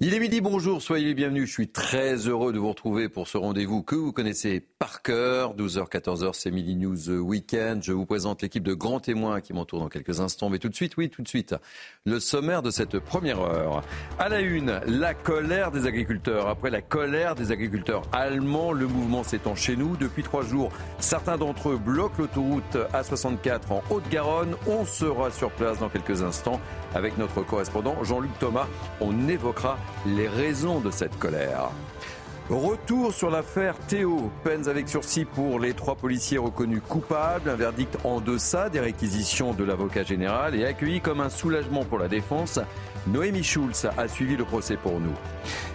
Il est midi, bonjour, soyez les bienvenus. Je suis très heureux de vous retrouver pour ce rendez-vous que vous connaissez par cœur. 12h, 14h, c'est Midi News Weekend. Je vous présente l'équipe de grands témoins qui m'entourent dans quelques instants. Mais tout de suite, oui, tout de suite, le sommaire de cette première heure. À la une, la colère des agriculteurs. Après la colère des agriculteurs allemands, le mouvement s'étend chez nous. Depuis trois jours, certains d'entre eux bloquent l'autoroute A64 en Haute-Garonne. On sera sur place dans quelques instants avec notre correspondant Jean-Luc Thomas. On évoquera les raisons de cette colère. Retour sur l'affaire Théo. Peines avec sursis pour les trois policiers reconnus coupables. Un verdict en deçà des réquisitions de l'avocat général et accueilli comme un soulagement pour la défense. Noémie Schulz a suivi le procès pour nous.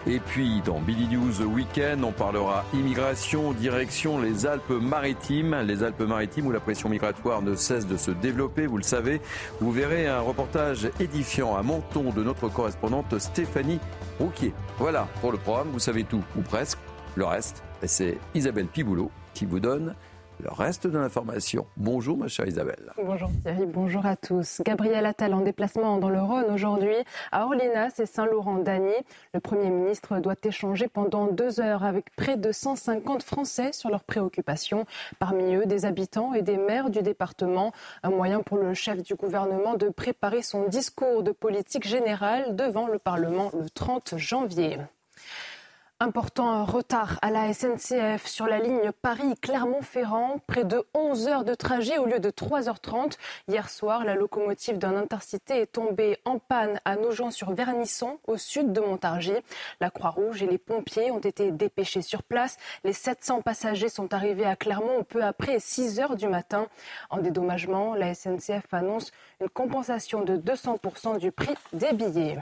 Et puis, dans Billy News Weekend, on parlera immigration, direction les Alpes-Maritimes. Les Alpes-Maritimes où la pression migratoire ne cesse de se développer, vous le savez. Vous verrez un reportage édifiant à Menton de notre correspondante Stéphanie Rouquier. Voilà pour le programme, vous savez tout, ou presque. Le reste, c'est Isabelle Piboulot qui vous donne le reste de l'information. Bonjour ma chère Isabelle. Bonjour Thierry, bonjour à tous. Gabriel Attal en déplacement dans le Rhône aujourd'hui à Orléans et Saint-Laurent-Dany. Le Premier ministre doit échanger pendant deux heures avec près de 150 Français sur leurs préoccupations. Parmi eux, des habitants et des maires du département. Un moyen pour le chef du gouvernement de préparer son discours de politique générale devant le Parlement le 30 janvier. Important retard à la SNCF sur la ligne Paris-Clermont-Ferrand. Près de 11 heures de trajet au lieu de 3h30. Hier soir, la locomotive d'un intercité est tombée en panne à Nogent-sur-Vernisson, au sud de Montargis. La Croix-Rouge et les pompiers ont été dépêchés sur place. Les 700 passagers sont arrivés à Clermont peu après 6 heures du matin. En dédommagement, la SNCF annonce une compensation de 200% du prix des billets.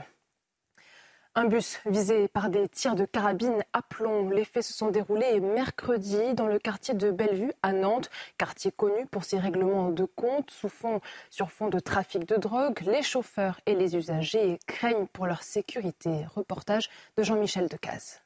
Un bus visé par des tirs de carabine à plomb. Les faits se sont déroulés mercredi dans le quartier de Bellevue à Nantes, quartier connu pour ses règlements de compte sous fond, sur fond de trafic de drogue. Les chauffeurs et les usagers craignent pour leur sécurité. Reportage de Jean-Michel Decaze.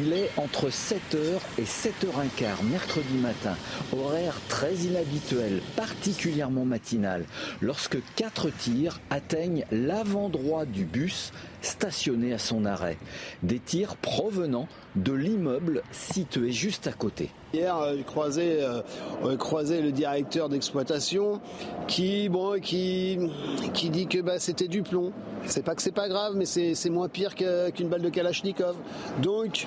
Il est entre 7h et 7h15 mercredi matin, horaire très inhabituel, particulièrement matinal, lorsque quatre tirs atteignent l'avant-droit du bus stationné à son arrêt. Des tirs provenant de l'immeuble situé juste à côté. Hier, euh, j'ai euh, croisé le directeur d'exploitation qui, bon, qui, qui dit que bah, c'était du plomb. C'est pas que c'est pas grave, mais c'est moins pire qu'une balle de Kalachnikov. Donc,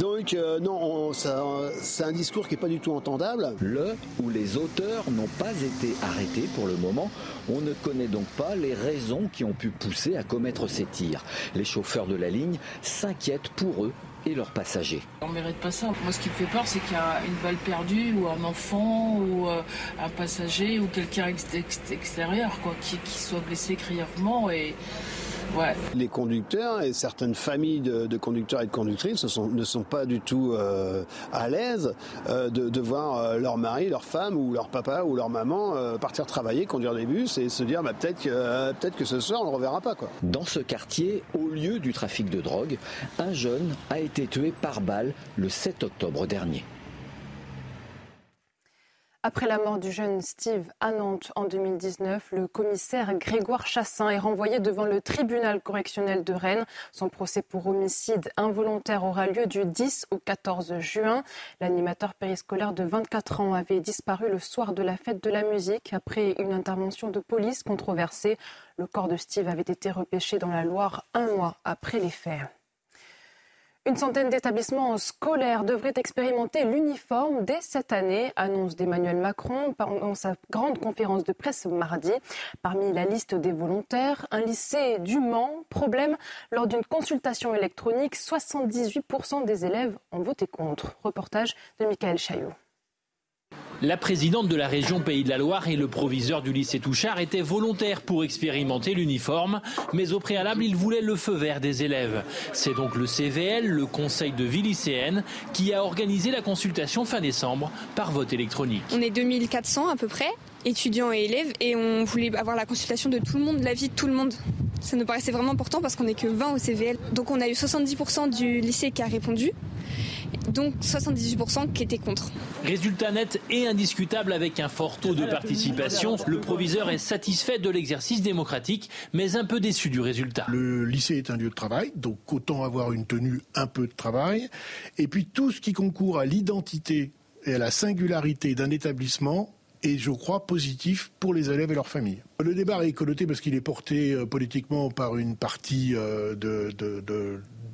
donc euh, non, c'est un discours qui n'est pas du tout entendable. Le ou les auteurs n'ont pas été arrêtés pour le moment. On ne connaît donc pas les raisons qui ont pu pousser à commettre ces tirs. Les chauffeurs de la ligne s'inquiètent pour eux et leurs passagers. On ne mérite pas ça. Moi, ce qui me fait peur, c'est qu'il y a une balle perdue ou un enfant ou euh, un passager ou quelqu'un extérieur quoi, qui, qui soit blessé grièvement et les conducteurs et certaines familles de, conducteurs et de conductrices ne sont pas du tout euh, à l'aise euh, de, voir euh, leur mari, leur femme ou leur papa ou leur maman partir travailler, conduire des bus et se dire bah, peut-être que, peut que ce soir on ne le reverra pas. Quoi. Dans ce quartier, au lieu du trafic de drogue, un jeune a été tué par balle le 7 octobre dernier. Après la mort du jeune Steve à Nantes en 2019, le commissaire Grégoire Chassin est renvoyé devant le tribunal correctionnel de Rennes. Son procès pour homicide involontaire aura lieu du 10 au 14 juin. L'animateur périscolaire de 24 ans avait disparu le soir de la fête de la musique après une intervention de police controversée. Le corps de Steve avait été repêché dans la Loire un mois après les faits. Une centaine d'établissements scolaires devraient expérimenter l'uniforme dès cette année, annonce d'Emmanuel Macron pendant sa grande conférence de presse mardi. Parmi la liste des volontaires, un lycée du Mans. Problème, lors d'une consultation électronique, 78% des élèves ont voté contre. Reportage de Michael Chaillot. La présidente de la région Pays de la Loire et le proviseur du lycée Touchard étaient volontaires pour expérimenter l'uniforme, mais au préalable, ils voulaient le feu vert des élèves. C'est donc le CVL, le Conseil de vie lycéenne, qui a organisé la consultation fin décembre par vote électronique. On est 2400 à peu près, étudiants et élèves, et on voulait avoir la consultation de tout le monde, l'avis de tout le monde. Ça nous paraissait vraiment important parce qu'on n'est que 20 au CVL. Donc on a eu 70% du lycée qui a répondu donc 78% qui étaient contre. Résultat net et indiscutable avec un fort taux de participation. Le proviseur est satisfait de l'exercice démocratique, mais un peu déçu du résultat. Le lycée est un lieu de travail, donc autant avoir une tenue un peu de travail. Et puis tout ce qui concourt à l'identité et à la singularité d'un établissement est, je crois, positif pour les élèves et leurs familles. Le débat est connoté parce qu'il est porté euh, politiquement par une partie euh, de,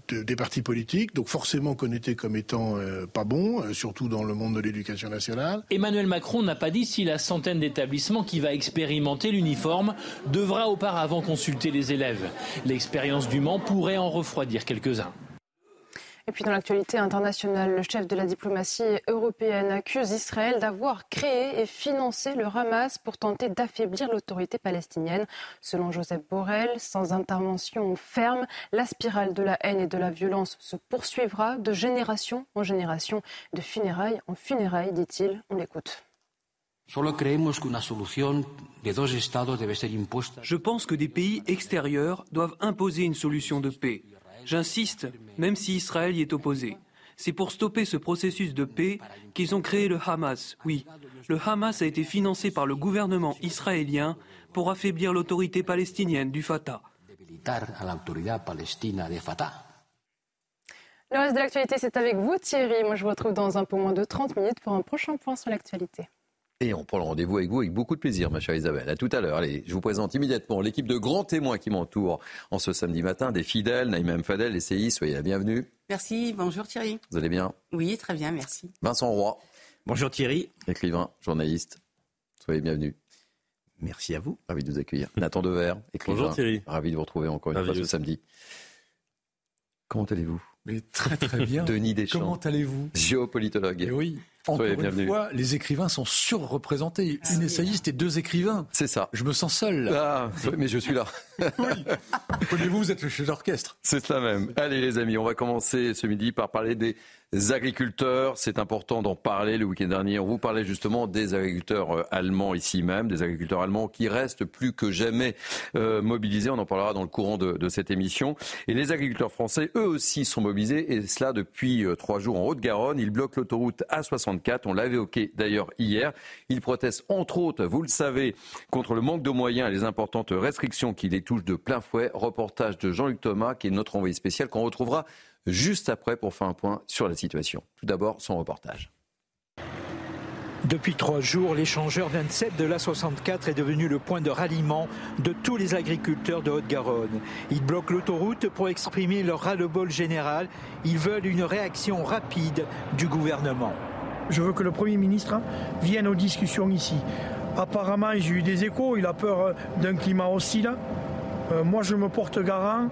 des partis politiques, donc forcément connoté comme étant euh, pas bon, surtout dans le monde de l'éducation nationale. Emmanuel Macron n'a pas dit si la centaine d'établissements qui va expérimenter l'uniforme devra auparavant consulter les élèves. L'expérience du Mans pourrait en refroidir quelques-uns. Et puis dans l'actualité internationale, le chef de la diplomatie européenne accuse Israël d'avoir créé et financé le Hamas pour tenter d'affaiblir l'autorité palestinienne. Selon Joseph Borrell, sans intervention ferme, la spirale de la haine et de la violence se poursuivra de génération en génération, de funérailles en funérailles, dit-il. On l'écoute. Je pense que des pays extérieurs doivent imposer une solution de paix. J'insiste, même si Israël y est opposé. C'est pour stopper ce processus de paix qu'ils ont créé le Hamas. Oui, le Hamas a été financé par le gouvernement israélien pour affaiblir l'autorité palestinienne du Fatah. Le reste de l'actualité, c'est avec vous Thierry. Moi, je vous retrouve dans un peu moins de 30 minutes pour un prochain point sur l'actualité. Et on prend le rendez-vous avec vous avec beaucoup de plaisir, ma chère Isabelle. À tout à l'heure. Allez, je vous présente immédiatement l'équipe de grands témoins qui m'entourent en ce samedi matin, des fidèles, Naïm Fadel, les CI, soyez la bienvenue. Merci, bonjour Thierry. Vous allez bien? Oui, très bien, merci. Vincent Roy. Bonjour Thierry. Écrivain, journaliste, soyez bienvenue. Merci à vous. Ravi de vous accueillir. Nathan Dever, écrivain. Bonjour Thierry. Ravi de vous retrouver encore une fois ce samedi. Comment allez-vous? Mais très très bien. Denis Deschamps. Comment allez-vous? Géopolitologue. Et oui. Encore une fois, les écrivains sont surreprésentés. Une essayiste et deux écrivains. C'est ça. Je me sens seul. Ah, mais je suis là. oui. Prenez-vous, vous êtes le chef d'orchestre. C'est ça même. Allez les amis, on va commencer ce midi par parler des agriculteurs. C'est important d'en parler. Le week-end dernier, on vous parlait justement des agriculteurs euh, allemands ici même, des agriculteurs allemands qui restent plus que jamais euh, mobilisés. On en parlera dans le courant de, de, cette émission. Et les agriculteurs français, eux aussi, sont mobilisés. Et cela depuis euh, trois jours en Haute-Garonne. Ils bloquent l'autoroute A64. On l'avait évoqué d'ailleurs hier. Ils protestent entre autres, vous le savez, contre le manque de moyens et les importantes restrictions qui les touchent de plein fouet. Reportage de Jean-Luc Thomas, qui est notre envoyé spécial, qu'on retrouvera juste après pour faire un point sur la situation. Tout d'abord, son reportage. Depuis trois jours, l'échangeur 27 de l'A64 est devenu le point de ralliement de tous les agriculteurs de Haute-Garonne. Ils bloquent l'autoroute pour exprimer leur ras-le-bol général. Ils veulent une réaction rapide du gouvernement. Je veux que le Premier ministre vienne aux discussions ici. Apparemment, j'ai eu des échos, il a peur d'un climat hostile. Euh, moi, je me porte garant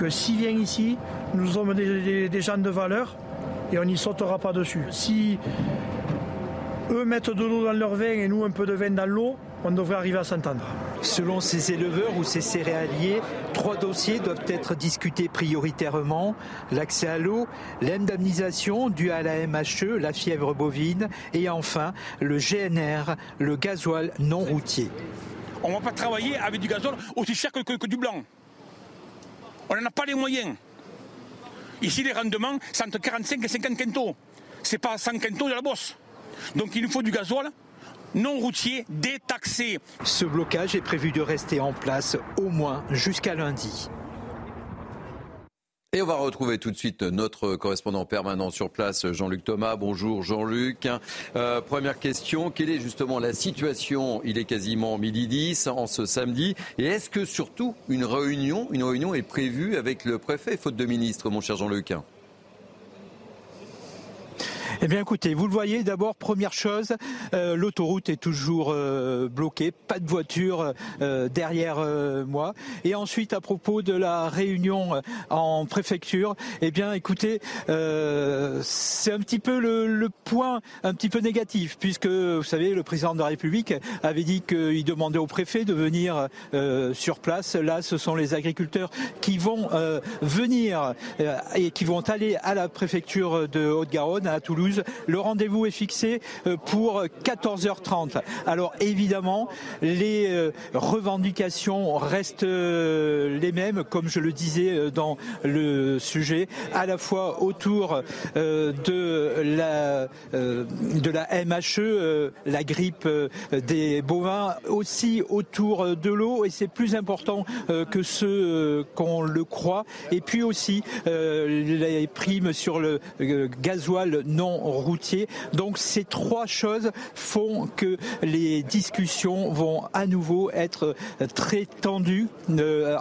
que s'il vient ici, nous sommes des, gens de valeur et on n'y sautera pas dessus. Si eux mettent de l'eau dans leur vin et nous un peu de vin dans l'eau, on devrait arriver à s'entendre. Selon ces éleveurs ou ces céréaliers, trois dossiers doivent être discutés prioritairement. L'accès à l'eau, l'indemnisation due à la MHE, la fièvre bovine, et enfin le GNR, le gasoil non routier. On ne va pas travailler avec du gasoil aussi cher que, du blanc. On n'en a pas les moyens. Ici, les rendements, c'est entre 45 et 50 quintaux. C'est pas 100 quintaux de la bosse. Donc il nous faut du gasoil non routier détaxé. Ce blocage est prévu de rester en place au moins jusqu'à lundi. Et on va retrouver tout de suite notre correspondant permanent sur place, Jean-Luc Thomas. Bonjour Jean-Luc. Euh, première question, quelle est justement la situation? Il est quasiment midi 10 en ce samedi. Et est-ce que surtout une réunion, une réunion est prévue avec le préfet, faute de ministre, mon cher Jean-Luc? Eh bien écoutez, vous le voyez d'abord, première chose, euh, l'autoroute est toujours euh, bloquée, pas de voiture euh, derrière moi. Et ensuite, à propos de la réunion en préfecture, eh bien écoutez, c'est un petit peu le, point un petit peu négatif, puisque vous savez, le président de la République avait dit qu'il demandait au préfet de venir sur place. Là, ce sont les agriculteurs qui vont venir et qui vont aller à la préfecture de Haute-Garonne, à Toulouse Le rendez-vous est fixé pour 14h30. Alors évidemment, les revendications restent les mêmes, comme je le disais dans le sujet, à la fois autour de la de la MHE, la grippe des bovins, aussi autour de l'eau, et c'est plus important que ce qu'on le croit. Et puis aussi les primes sur le gasoil non routier. Donc ces trois choses font que les discussions vont à nouveau être très tendues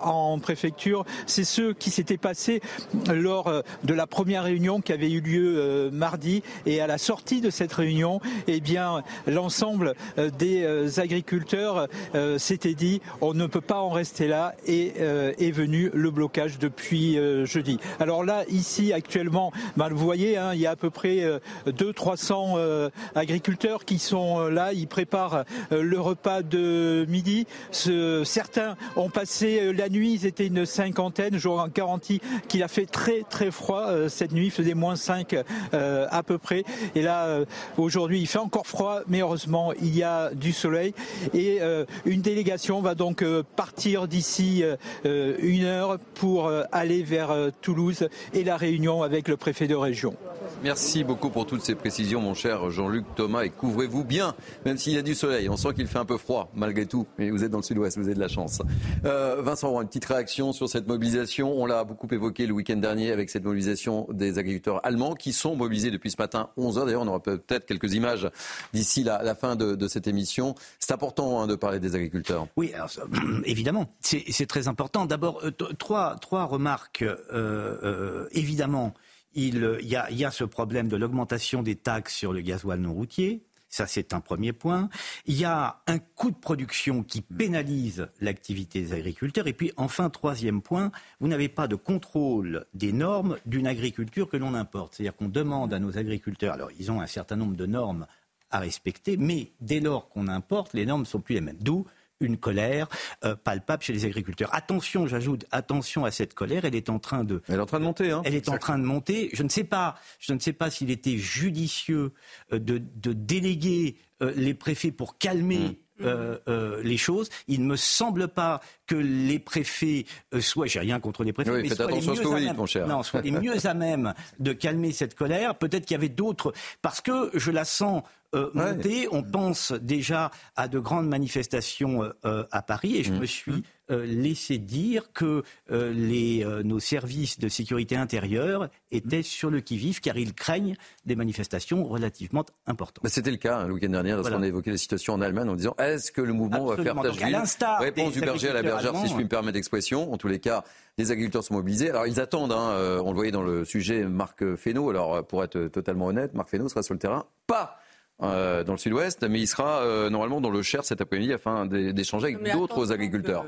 en préfecture. C'est ce qui s'était passé lors de la première réunion qui avait eu lieu mardi. Et à la sortie de cette réunion, eh bien, l'ensemble des agriculteurs s'était dit on ne peut pas en rester là et est venu le blocage depuis jeudi. Alors là, ici actuellement, ben, vous voyez, hein, il y a à peu près 200-300 agriculteurs qui sont là. Ils préparent le repas de midi. certains ont passé la nuit, ils étaient une cinquantaine. Je vous garantis qu'il a fait très très froid cette nuit. Il faisait moins 5 à peu près. Et là, aujourd'hui, il fait encore froid, mais heureusement, il y a du soleil. Et une délégation va donc partir d'ici une heure pour aller vers Toulouse et la réunion avec le préfet de région. Merci beaucoup toutes ces précisions, mon cher Jean-Luc Thomas. Et couvrez-vous bien, même s'il y a du soleil. On sent qu'il fait un peu froid, malgré tout. Mais vous êtes dans le sud-ouest, vous avez de la chance. Euh, Vincent, une petite réaction sur cette mobilisation. On l'a beaucoup évoqué le week-end dernier avec cette mobilisation des agriculteurs allemands qui sont mobilisés depuis ce matin 11h. D'ailleurs, on aura peut-être quelques images d'ici la, fin de, cette émission. C'est important hein, de parler des agriculteurs. Oui, évidemment. C'est très important. D'abord, euh, trois, trois remarques. Euh, évidemment, il, y a, ce problème de l'augmentation des taxes sur le gasoil non routier. Ça, c'est un premier point. Il y a un coût de production qui pénalise l'activité des agriculteurs. Et puis, enfin, troisième point, vous n'avez pas de contrôle des normes d'une agriculture que l'on importe. C'est-à-dire qu'on demande à nos agriculteurs, alors ils ont un certain nombre de normes à respecter, mais dès lors qu'on importe, les normes ne sont plus les mêmes. D'où une colère euh, palpable chez les agriculteurs. Attention, j'ajoute, attention à cette colère, elle est en train de... Elle est en train de monter. Hein. Elle est en train de monter. Je ne sais pas, je ne sais pas s'il était judicieux euh, de, déléguer euh, les préfets pour calmer... Mm. les choses. Il ne me semble pas que les préfets soient, j'ai rien contre les préfets, mais soient les, mieux à même, mon cher. Non, soient les mieux à même de calmer cette colère. Peut-être qu'il y avait d'autres, parce que je la sens euh, On pense déjà à de grandes manifestations euh, euh, à Paris et je mmh. me suis mmh. laissé dire que les, nos services de sécurité intérieure étaient sur le qui-vive car ils craignent des manifestations relativement importantes. C'était le cas hein, le week-end dernier lorsqu'on a évoqué la situation en Allemagne en disant est-ce que le mouvement va faire tâche Réponse du berger à la bergère, si je puis me permettre d'expression. En tous les cas, les agriculteurs sont mobilisés. Alors ils attendent, hein, on le voyait dans le sujet Marc Fesneau. Alors pour être totalement honnête, Marc Fesneau sera sur le terrain, pas euh, dans le sud-ouest, mais il sera euh, normalement dans le Cher cet après-midi afin d'échanger avec d'autres agriculteurs.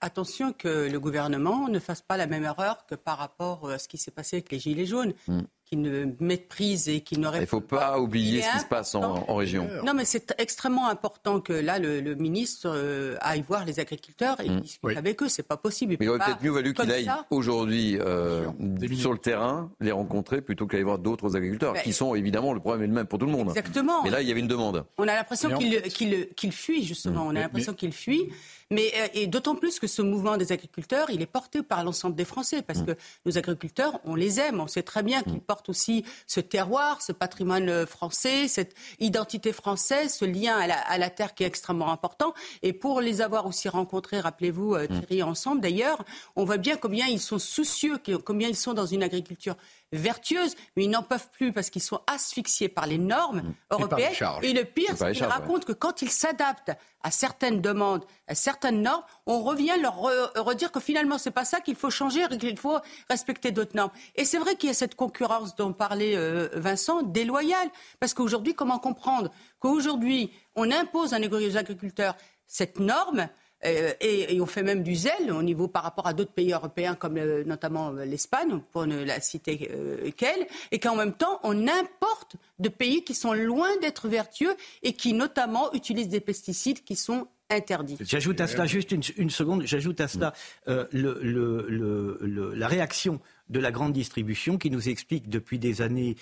attention que le gouvernement ne fasse pas la même erreur que par rapport à ce qui s'est passé avec les Gilets jaunes. Hmm qui ne méprise et qui n'aurait Il ne faut pas, oublier ce qui se passe en, région. Non, mais c'est extrêmement important que là, le, ministre euh, aille voir les agriculteurs et mmh. discute avec eux. C'est pas possible. mais il aurait peut-être mieux valu qu'il aille aujourd'hui euh, sur le terrain, les rencontrer, plutôt qu'aller voir d'autres agriculteurs, qui sont évidemment, le problème est le même pour tout le monde. Exactement. Mais là, il y avait une demande. On a l'impression qu'il fuit, justement. Mmh. On a l'impression qu'il fuit. Mais euh, et d'autant plus que ce mouvement des agriculteurs, il est porté par l'ensemble des Français, parce mmh. que nos agriculteurs, on les aime, on sait très bien qu'ils portent aussi ce terroir, ce patrimoine euh, français, cette identité française, ce lien à la, terre qui est extrêmement important. Et pour les avoir aussi rencontrés, rappelez-vous, euh, mm. Thierry, ensemble d'ailleurs, on voit bien combien ils sont soucieux, combien ils sont dans une agriculture vertueuse, mais ils n'en peuvent plus parce qu'ils sont asphyxiés par les normes mm. européennes. Et, le pire, c'est qu'ils racontent que quand ils s'adaptent à certaines demandes, à certaines normes, on revient leur redire que finalement, c'est pas ça qu'il faut changer, qu'il faut respecter d'autres normes. Et c'est vrai qu'il y a cette concurrence dont parlait euh, Vincent, déloyale. Parce qu'aujourd'hui, comment comprendre qu'aujourd'hui, on impose nos agriculteurs cette norme euh, et, on fait même du zèle au niveau par rapport à d'autres pays européens comme euh, notamment l'Espagne, pour ne la citer qu'elle, et qu'en même temps on importe de pays qui sont loin d'être vertueux et qui notamment utilisent des pesticides qui sont J'ajoute à cela juste une, seconde, j'ajoute à cela la réaction de la grande distribution qui nous explique depuis des années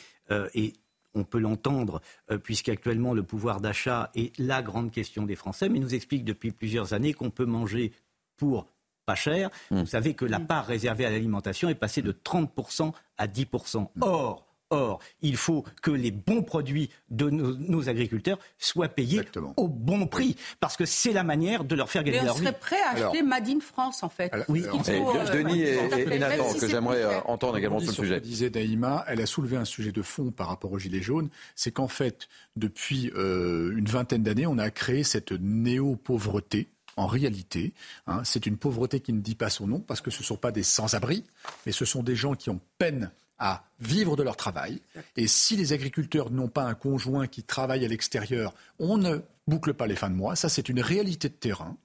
et on peut l'entendre, euh, puisqu'actuellement le pouvoir d'achat est la grande question des Français, mais nous explique depuis plusieurs années qu'on peut manger pour pas cher. Mmh. Vous savez que la part réservée à l'alimentation est passée de 30% à 10%. Or, Or, il faut que les bons produits de nos, nos agriculteurs soient payés au bon prix, parce que c'est la manière de leur faire gagner Mais on leur vie. serait prêt à acheter Made in France, en fait. oui, Il faut, Et euh, Denis et, Nathan, si que j'aimerais euh, entendre également sur le ce sujet. que disait Daïma, elle a soulevé un sujet de fond par rapport aux Gilets jaunes. C'est qu'en fait, depuis euh, une vingtaine d'années, on a créé cette néo-pauvreté. En réalité, hein, c'est une pauvreté qui ne dit pas son nom parce que ce ne sont pas des sans-abri, mais ce sont des gens qui ont peine à vivre de leur travail. Et si les agriculteurs n'ont pas un conjoint qui travaille à l'extérieur, on ne boucle pas les fins de mois. Ça, c'est une réalité de terrain.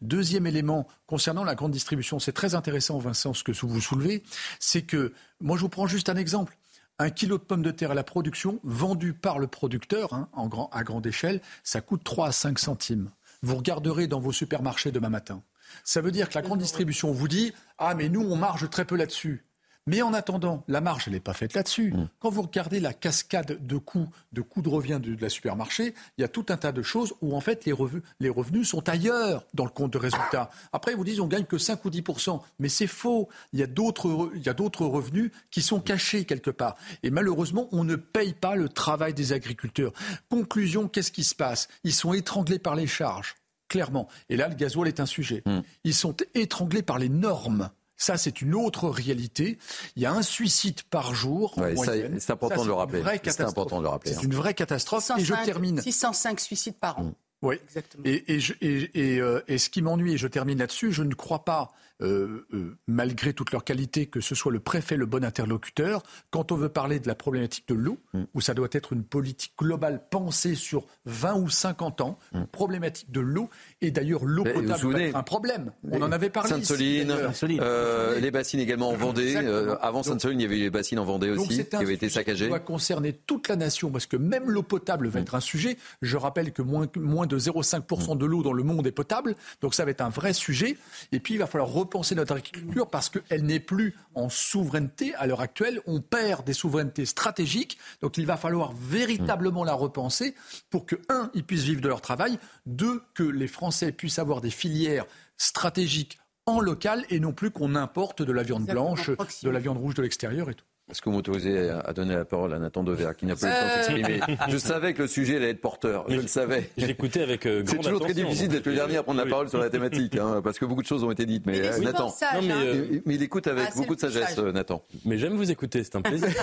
Deuxième élément, concernant la grande distribution, c'est très intéressant, Vincent, ce que vous soulevez, c'est que, moi, je vous prends juste un exemple. Un kilo de pommes de terre à la production, vendu par le producteur hein, à grande échelle, ça coûte 3 à 5 centimes. Vous regarderez dans vos supermarchés demain matin. Ça veut dire que la grande distribution vous dit Ah, mais nous, on marge très peu là-dessus. Mais en attendant, la marge, elle n'est pas faite là-dessus. Quand vous regardez la cascade de coûts, de coûts de revient de, de la supermarché, il y a tout un tas de choses où en fait les revenus, les revenus sont ailleurs dans le compte de résultat. Après, ils vous disent on gagne que 5 ou 10% mais c'est faux. Il y a d'autres, re- il y a d'autres revenus qui sont cachés quelque part. Et malheureusement, on ne paye pas le travail des agriculteurs. Conclusion, qu'est-ce qui se passe? Ils sont étranglés par les charges, clairement. Et là, le gasoil est un sujet. Ils sont étranglés par les normes. Ça, c'est une autre réalité. Il y a un suicide par jour. Ouais, c'est important de le une rappeler. vraie C'est catastrophe. important de le rappeler. hein. C'est une vraie catastrophe. Et je 605 termine. 605 suicides par an. Oui. Et, et, je- et- et, euh, et ce qui m'ennuie, et je termine là-dessus, je ne crois pas, euh, euh, malgré toute leur qualité, que ce soit le préfet le bon interlocuteur. Quand on veut parler de la problématique de l'eau, Mm. où ça doit être une politique globale pensée sur 20 ou 50 ans, une problématique de l'eau, et d'ailleurs l'eau Mm. Mais vous vous potable va être un problème. On en avait parlé. ici, Sainte-Soline, euh, les bassines également en Vendée. Euh, avant Sainte-Soline, il y avait eu les bassines en Vendée Donc aussi, qui avaient été sujet saccagées. qui doit concerner toute la nation parce que même l'eau potable va être un sujet. Je rappelle que moins, moins de 0,5% de l'eau dans le monde est potable, donc ça va être un vrai sujet. Et puis il va falloir repenser notre agriculture parce qu'elle n'est plus en souveraineté à l'heure actuelle. On perd des souverainetés stratégiques, donc il va falloir véritablement la repenser pour que un, ils puissent vivre de leur travail, deux, que les Français puissent avoir des filières stratégiques en local et non plus qu'on importe de la viande blanche, de la viande rouge de l'extérieur et tout. Est-ce que vous m'autorisez à donner la parole à Nathan Dever, qui n'a pas eu le temps de Euh. s'exprimer Je savais que le sujet allait être porteur, je le savais. J'écoutais avec euh, C'est grande toujours très difficile d'être le dernier à prendre la parole sur la thématique, hein, parce que beaucoup de choses ont été dites. Mais Il euh, Nathan, sage, Non, mais, hein. euh, mais, mais il écoute avec Ah, c'est beaucoup de sagesse, sage. euh, Nathan. Mais j'aime vous écouter, c'est un plaisir.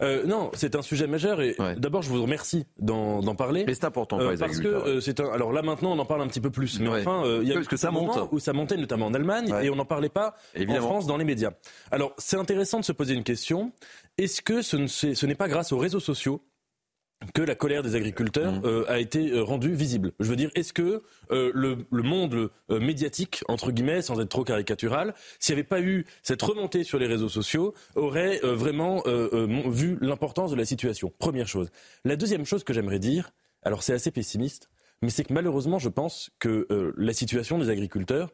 Euh, non, c'est un sujet majeur et d'abord je vous remercie d'en parler. Mais c'est important les parce que euh, c'est un. Alors là maintenant on en parle un petit peu plus, mais Ouais. enfin euh, il y a Parce que ça un moment monte. où ça montait notamment en Allemagne Ouais. et on n'en parlait pas en France dans les médias. Alors c'est intéressant de se poser une question. Est-ce que ce n'est pas grâce aux réseaux sociaux que la colère des agriculteurs Mmh. euh, a été euh, rendue visible? Je veux dire, est-ce que euh, le, le monde médiatique, entre guillemets, sans être trop caricatural, s'il n'y avait pas eu cette remontée sur les réseaux sociaux, aurait vraiment vu l'importance de la situation? Première chose. La deuxième chose que j'aimerais dire, alors c'est assez pessimiste, mais c'est que malheureusement, je pense que la situation des agriculteurs,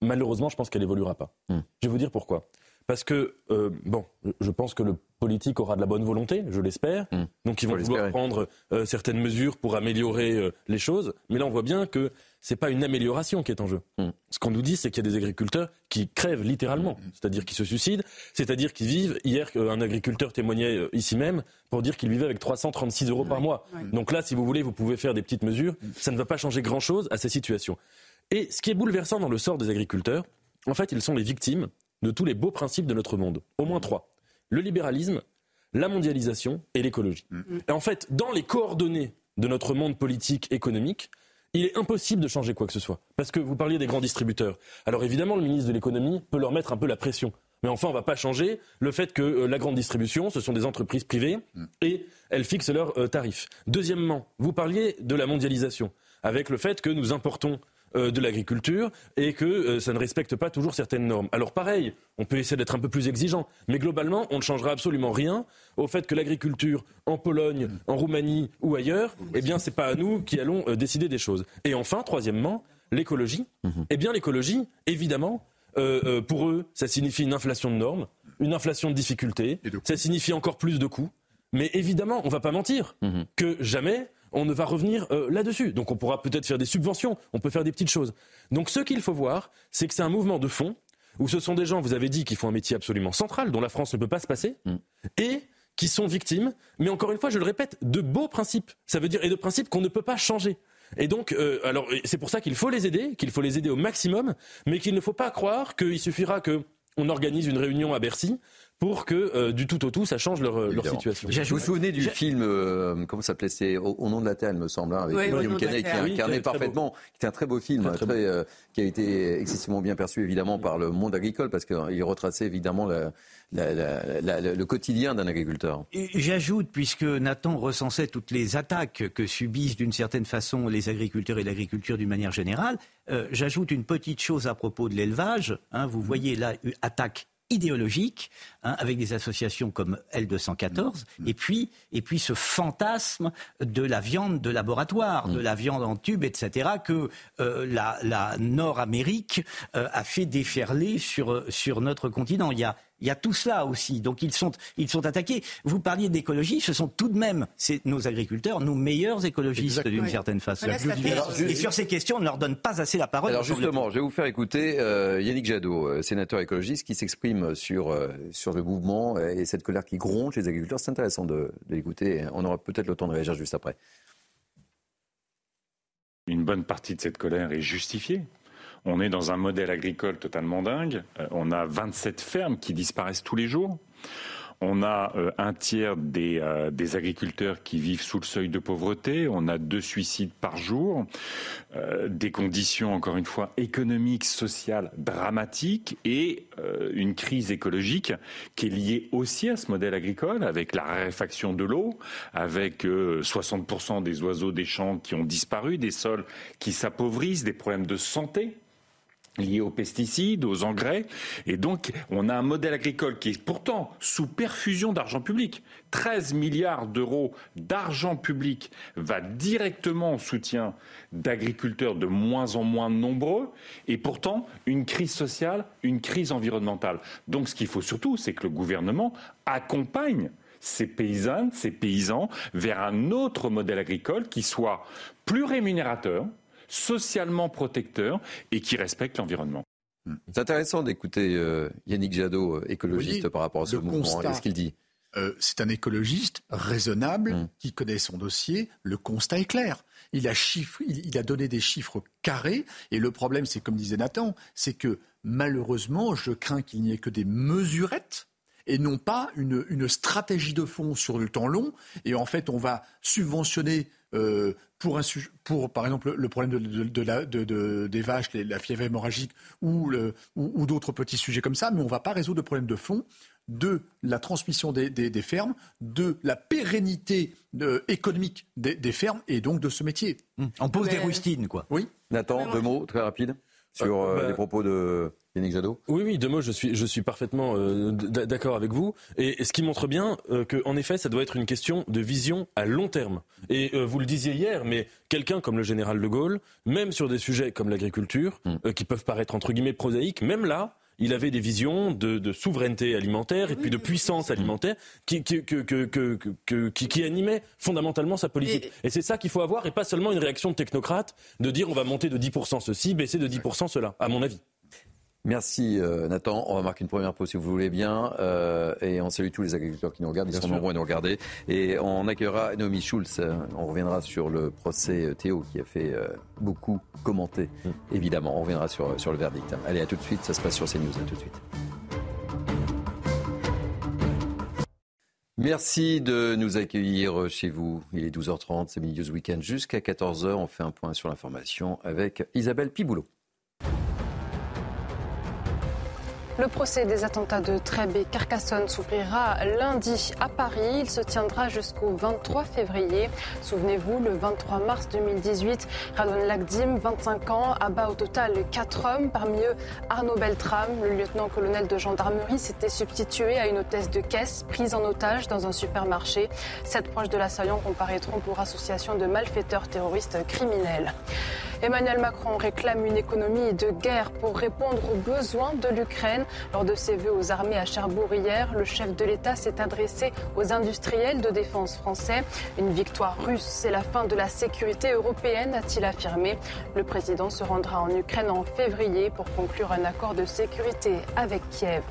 malheureusement, je pense qu'elle évoluera pas. Mmh. Je vais vous dire pourquoi. Parce que, euh, bon, je pense que le politique aura de la bonne volonté, je l'espère. Donc ils vont vouloir prendre euh, certaines mesures pour améliorer euh, les choses. Mais là, on voit bien que c'est pas une amélioration qui est en jeu. Mmh. Ce qu'on nous dit, c'est qu'il y a des agriculteurs qui crèvent littéralement, Mmh. c'est-à-dire qui se suicident, c'est-à-dire qui vivent. Hier, un agriculteur témoignait euh, ici même pour dire qu'il vivait avec 336 euros par mois. Donc là, si vous voulez, vous pouvez faire des petites mesures. Ça ne va pas changer grand-chose à ces situations. Et ce qui est bouleversant dans le sort des agriculteurs, en fait, ils sont les victimes de tous les beaux principes de notre monde. Au moins trois. Le libéralisme, la mondialisation et l'écologie. Et en fait, dans les coordonnées de notre monde politique, économique, il est impossible de changer quoi que ce soit. Parce que vous parliez des grands distributeurs. Alors évidemment, le ministre de l'économie peut leur mettre un peu la pression. Mais enfin, on ne va pas changer le fait que euh, la grande distribution, ce sont des entreprises privées et elles fixent leurs euh, tarifs. Deuxièmement, vous parliez de la mondialisation, avec le fait que nous importons de l'agriculture et que euh, ça ne respecte pas toujours certaines normes. Alors pareil, on peut essayer d'être un peu plus exigeant, mais globalement, on ne changera absolument rien au fait que l'agriculture en Pologne, en Roumanie ou ailleurs, eh bien, c'est pas à nous qui allons euh, décider des choses. Et enfin, troisièmement, l'écologie. Eh bien, l'écologie, évidemment, euh, euh, pour eux, ça signifie une inflation de normes, une inflation de difficultés, ça signifie encore plus de coûts. Mais évidemment, on va pas mentir Mhm. que jamais on ne va revenir euh, là-dessus. Donc on pourra peut-être faire des subventions, on peut faire des petites choses. Donc ce qu'il faut voir, c'est que c'est un mouvement de fond où ce sont des gens, vous avez dit, qui font un métier absolument central, dont la France ne peut pas se passer, et qui sont victimes, mais encore une fois, je le répète, de beaux principes. Ça veut dire, et de principes qu'on ne peut pas changer. Et donc, euh, alors, c'est pour ça qu'il faut les aider, qu'il faut les aider au maximum, mais qu'il ne faut pas croire qu'il suffira que on organise une réunion à Bercy pour que euh, du tout au tout ça change leur, leur Évidemment. situation. Vous vous souvenez du film, euh, comment ça s'appelait C'est au, Au nom de la terre, il me semble, hein, avec Oui, Au Guillaume Canet, qui a incarné parfaitement, qui était un très beau film, Très, très très, euh, qui a été excessivement bien perçu évidemment par le monde agricole, parce qu'il retraçait évidemment la- la- la- la- la- le quotidien d'un agriculteur. J'ajoute, puisque Nathan recensait toutes les attaques que subissent d'une certaine façon les agriculteurs et l'agriculture d'une manière générale, euh, j'ajoute une petite chose à propos de l'élevage. hein. vous voyez là attaque idéologique hein, avec des associations comme L214 et puis et puis ce fantasme de la viande de laboratoire de la viande en tube etc que euh, la, la Nord-Amérique euh, a fait déferler sur sur notre continent. Il y a il y a tout cela aussi. Donc ils sont, ils sont attaqués. Vous parliez d'écologie, ce sont tout de même nos agriculteurs, nos meilleurs écologistes d'une certaine façon. Et- Alors, et, juste- sur ces questions, on ne leur donne pas assez la parole. Alors justement, je vais vous faire écouter euh, Yannick Jadot, euh, sénateur écologiste, qui s'exprime sur, euh, sur le mouvement et cette colère qui gronde chez les agriculteurs. C'est intéressant de, de l'écouter. On aura peut-être le temps de réagir juste après. Une bonne partie de cette colère est justifiée. On est dans un modèle agricole totalement dingue. Euh, on a 27 fermes qui disparaissent tous les jours. On a euh, un tiers des, euh, des agriculteurs qui vivent sous le seuil de pauvreté. On a deux suicides par jour. Euh, des conditions, encore une fois, économiques, sociales dramatiques et euh, une crise écologique qui est liée aussi à ce modèle agricole avec la raréfaction de l'eau, avec euh, 60% des oiseaux des champs qui ont disparu, des sols qui s'appauvrissent, des problèmes de santé liés aux pesticides, aux engrais. Et donc, on a un modèle agricole qui est pourtant sous perfusion d'argent public. 13 milliards d'euros d'argent public va directement au soutien d'agriculteurs de moins en moins nombreux. Et pourtant, une crise sociale, une crise environnementale. Donc, ce qu'il faut surtout, c'est que le gouvernement accompagne ces paysannes, ces paysans vers un autre modèle agricole qui soit plus rémunérateur, socialement protecteur et qui respecte l'environnement. C'est intéressant d'écouter euh, Yannick Jadot, euh, écologiste, voyez, par rapport à ce mouvement. constat- Qu'est-ce qu'il dit Euh, c'est un écologiste raisonnable Hum. qui connaît son dossier. Le constat est clair. Il a, chiffre, il, il a donné des chiffres carrés. Et le problème, c'est comme disait Nathan, c'est que malheureusement, je crains qu'il n'y ait que des mesurettes et non pas une, une stratégie de fond sur le temps long. Et en fait, on va subventionner euh, pour, un, sujet- pour, par exemple, le problème de, de- de la- de- de- des vaches, les- la fièvre hémorragique ou, le- ou- ou d'autres petits sujets comme ça, mais on ne va pas résoudre le problème de fond de la transmission des, des- des fermes, de la pérennité euh, économique des, des fermes et donc de ce métier. On pose des rustines, quoi. Oui. Nathan, deux mots très rapides sur Euh, euh, bah- les propos de Yannick Jadot. Oui, oui, deux mots, je suis, je suis parfaitement euh, d'accord avec vous. Et, et ce qui montre bien euh, que, en effet, ça doit être une question de vision à long terme. Et euh, vous le disiez hier, mais quelqu'un comme le général de Gaulle, même sur des sujets comme l'agriculture, euh, qui peuvent paraître entre guillemets prosaïques, même là, il avait des visions de, de souveraineté alimentaire et puis de puissance alimentaire qui, qui, que- que- que- que- qui, qui animaient fondamentalement sa politique. Et c'est ça qu'il faut avoir et pas seulement une réaction de technocrate de dire on va monter de 10% ceci, baisser de 10% cela, à mon avis. Merci euh, Nathan. On va marquer une première pause si vous voulez bien. Euh, et on salue tous les agriculteurs qui nous regardent. Ils Bien sont sûr. nombreux à nous regarder. Et on accueillera Naomi Schulz. On reviendra sur le procès euh, Théo qui a fait beaucoup commenter. Évidemment, on reviendra sur, sur le verdict. Allez, à tout de suite. Ça se passe sur CNews. À tout de suite. Merci de nous accueillir chez vous. Il est 12h30, c'est Mini News Weekend jusqu'à 14h. On fait un point sur l'information avec Isabelle Piboulot. Le procès des attentats de Trèbes et Carcassonne s'ouvrira lundi à Paris. Il se tiendra jusqu'au 23 février. Souvenez-vous, le 23 mars 2018, Radon Lagdim, 25 ans, abat au total 4 hommes, parmi eux Arnaud Beltrame. Le lieutenant-colonel de gendarmerie s'était substitué à une hôtesse de caisse prise en otage dans un supermarché. Sept proches de l'assaillant comparaîtront pour association de malfaiteurs terroristes criminels. Emmanuel Macron réclame une économie de guerre pour répondre aux besoins de l'Ukraine. Lors de ses vœux aux armées à Cherbourg hier, le chef de l'État s'est adressé aux industriels de défense français. Une victoire russe, c'est la fin de la sécurité européenne, a-t-il affirmé. Le président se rendra en Ukraine en février pour conclure un accord de sécurité avec Kiev.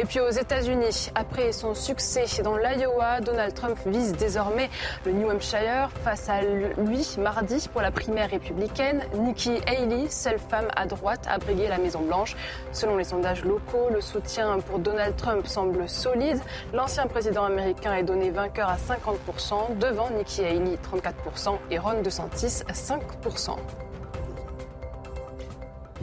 Et puis aux États-Unis, après son succès dans l'Iowa, Donald Trump vise désormais le New Hampshire face à lui mardi pour la primaire républicaine. Nikki Haley, seule femme à droite, a brigué la Maison-Blanche. Selon les sondages locaux, le soutien pour Donald Trump semble solide. L'ancien président américain est donné vainqueur à 50%, devant Nikki Haley 34% et Ron DeSantis 5%.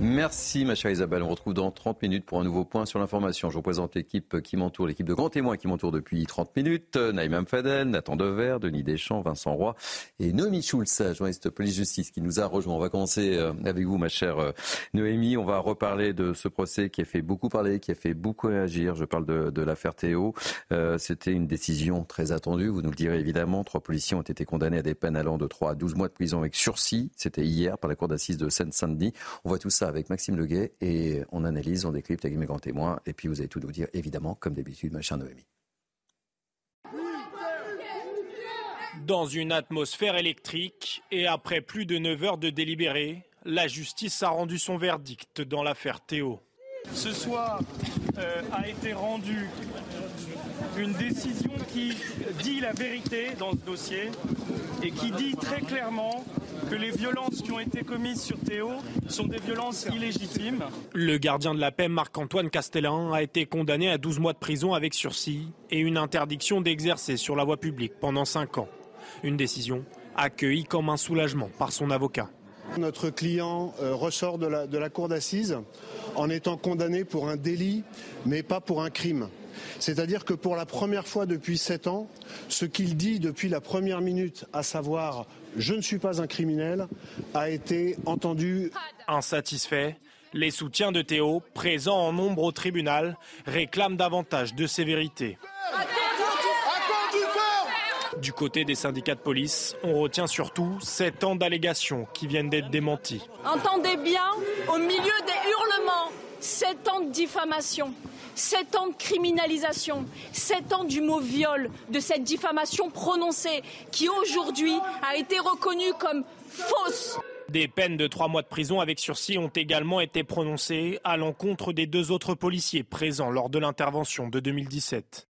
Merci ma chère Isabelle. On retrouve dans 30 minutes pour un nouveau point sur l'information. Je vous présente l'équipe qui m'entoure, l'équipe de grands témoins qui m'entoure depuis 30 minutes. Naïm Fadel, Nathan Dever, Denis Deschamps, Vincent Roy et Noémie Schulz, journaliste police-justice qui nous a rejoint. On va commencer euh, avec vous ma chère euh, Noémie. On va reparler de ce procès qui a fait beaucoup parler, qui a fait beaucoup réagir. Je parle de, de l'affaire Théo. Euh, C'était une décision très attendue, vous nous le direz évidemment. Trois policiers ont été condamnés à des peines allant de 3 à 12 mois de prison avec sursis. C'était hier par la cour d'assises de Seine-Saint-Denis. On voit tout ça avec Maxime Leguet et on analyse, on décrypte avec mes grands témoins. Et puis vous allez tout nous dire, évidemment, comme d'habitude, ma chère Noémie. Dans une atmosphère électrique et après plus de 9 heures de délibéré, la justice a rendu son verdict dans l'affaire Théo. Ce soir euh, a été rendue une décision qui dit la vérité dans ce dossier et qui dit très clairement que les violences qui ont été commises sur Théo sont des violences illégitimes. Le gardien de la paix Marc-Antoine Castellin a été condamné à 12 mois de prison avec sursis et une interdiction d'exercer sur la voie publique pendant 5 ans. Une décision accueillie comme un soulagement par son avocat. Notre client euh, ressort de la, de la cour d'assises en étant condamné pour un délit, mais pas pour un crime. C'est-à-dire que pour la première fois depuis sept ans, ce qu'il dit depuis la première minute, à savoir je ne suis pas un criminel, a été entendu. Insatisfait, les soutiens de Théo, présents en nombre au tribunal, réclament davantage de sévérité. Du côté des syndicats de police, on retient surtout sept ans d'allégations qui viennent d'être démenties. Entendez bien, au milieu des hurlements, sept ans de diffamation, sept ans de criminalisation, sept ans du mot viol, de cette diffamation prononcée qui aujourd'hui a été reconnue comme fausse. Des peines de trois mois de prison avec sursis ont également été prononcées à l'encontre des deux autres policiers présents lors de l'intervention de 2017.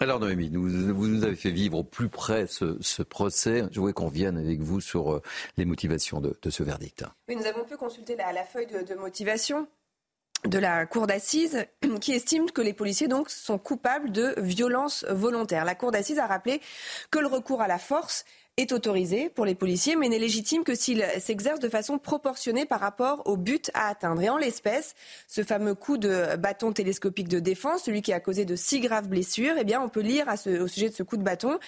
Alors Noémie, vous nous avez fait vivre au plus près ce, procès. Je voulais qu'on vienne avec vous sur euh, les motivations de, ce verdict. Oui, nous avons pu consulter la, la feuille de, de motivation de la cour d'assises qui estime que les policiers donc sont coupables de violences volontaires. La cour d'assises a rappelé que le recours à la force est autorisé pour les policiers, mais n'est légitime que s'il s'exerce de façon proportionnée par rapport au but à atteindre. Et en l'espèce, ce fameux coup de bâton télescopique de défense, celui qui a causé de si graves blessures, eh bien, on peut lire à ce, au sujet de ce coup de bâton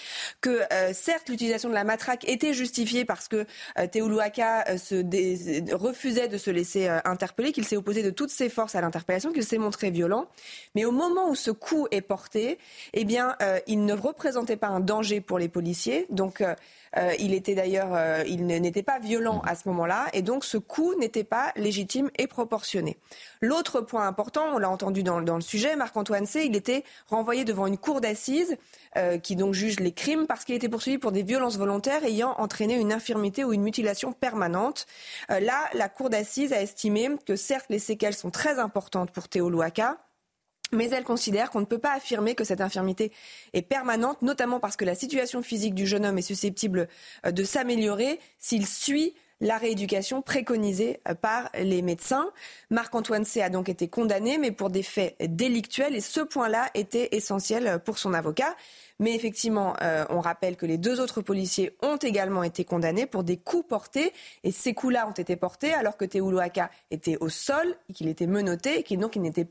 que euh, certes l'utilisation de la matraque était justifiée parce que euh, Teoluaka euh, se refusait de se laisser euh, interpeller, qu'il s'est opposé de toutes ses forces à l'interpellation, qu'il s'est montré violent. Mais au moment où ce coup est porté, eh bien, il ne représentait pas un danger pour les policiers. Donc euh, il était d'ailleurs, euh, n'était pas violent à ce moment-là, et donc ce coup n'était pas légitime et proportionné. L'autre point important, on l'a entendu dans, le sujet, Marc-Antoine C, il était renvoyé devant une cour d'assises euh, qui donc juge les crimes parce qu'il était poursuivi pour des violences volontaires ayant entraîné une infirmité ou une mutilation permanente. là, la cour d'assises a estimé que certes les séquelles sont très importantes pour Théo Louaka, mais elle considère qu'on ne peut pas affirmer que cette infirmité est permanente, notamment parce que la situation physique du jeune homme est susceptible euh, de s'améliorer s'il suit la rééducation préconisée euh, par les médecins. Marc-Antoine C. a donc été condamné, mais pour des faits délictuels, et ce point-là était essentiel pour son avocat. Mais effectivement, euh, on rappelle que les deux autres policiers ont également été condamnés pour des coups portés, et ces coups-là ont été portés alors que Teuluaka était au sol, qu'il était menotté, et qu'il n'était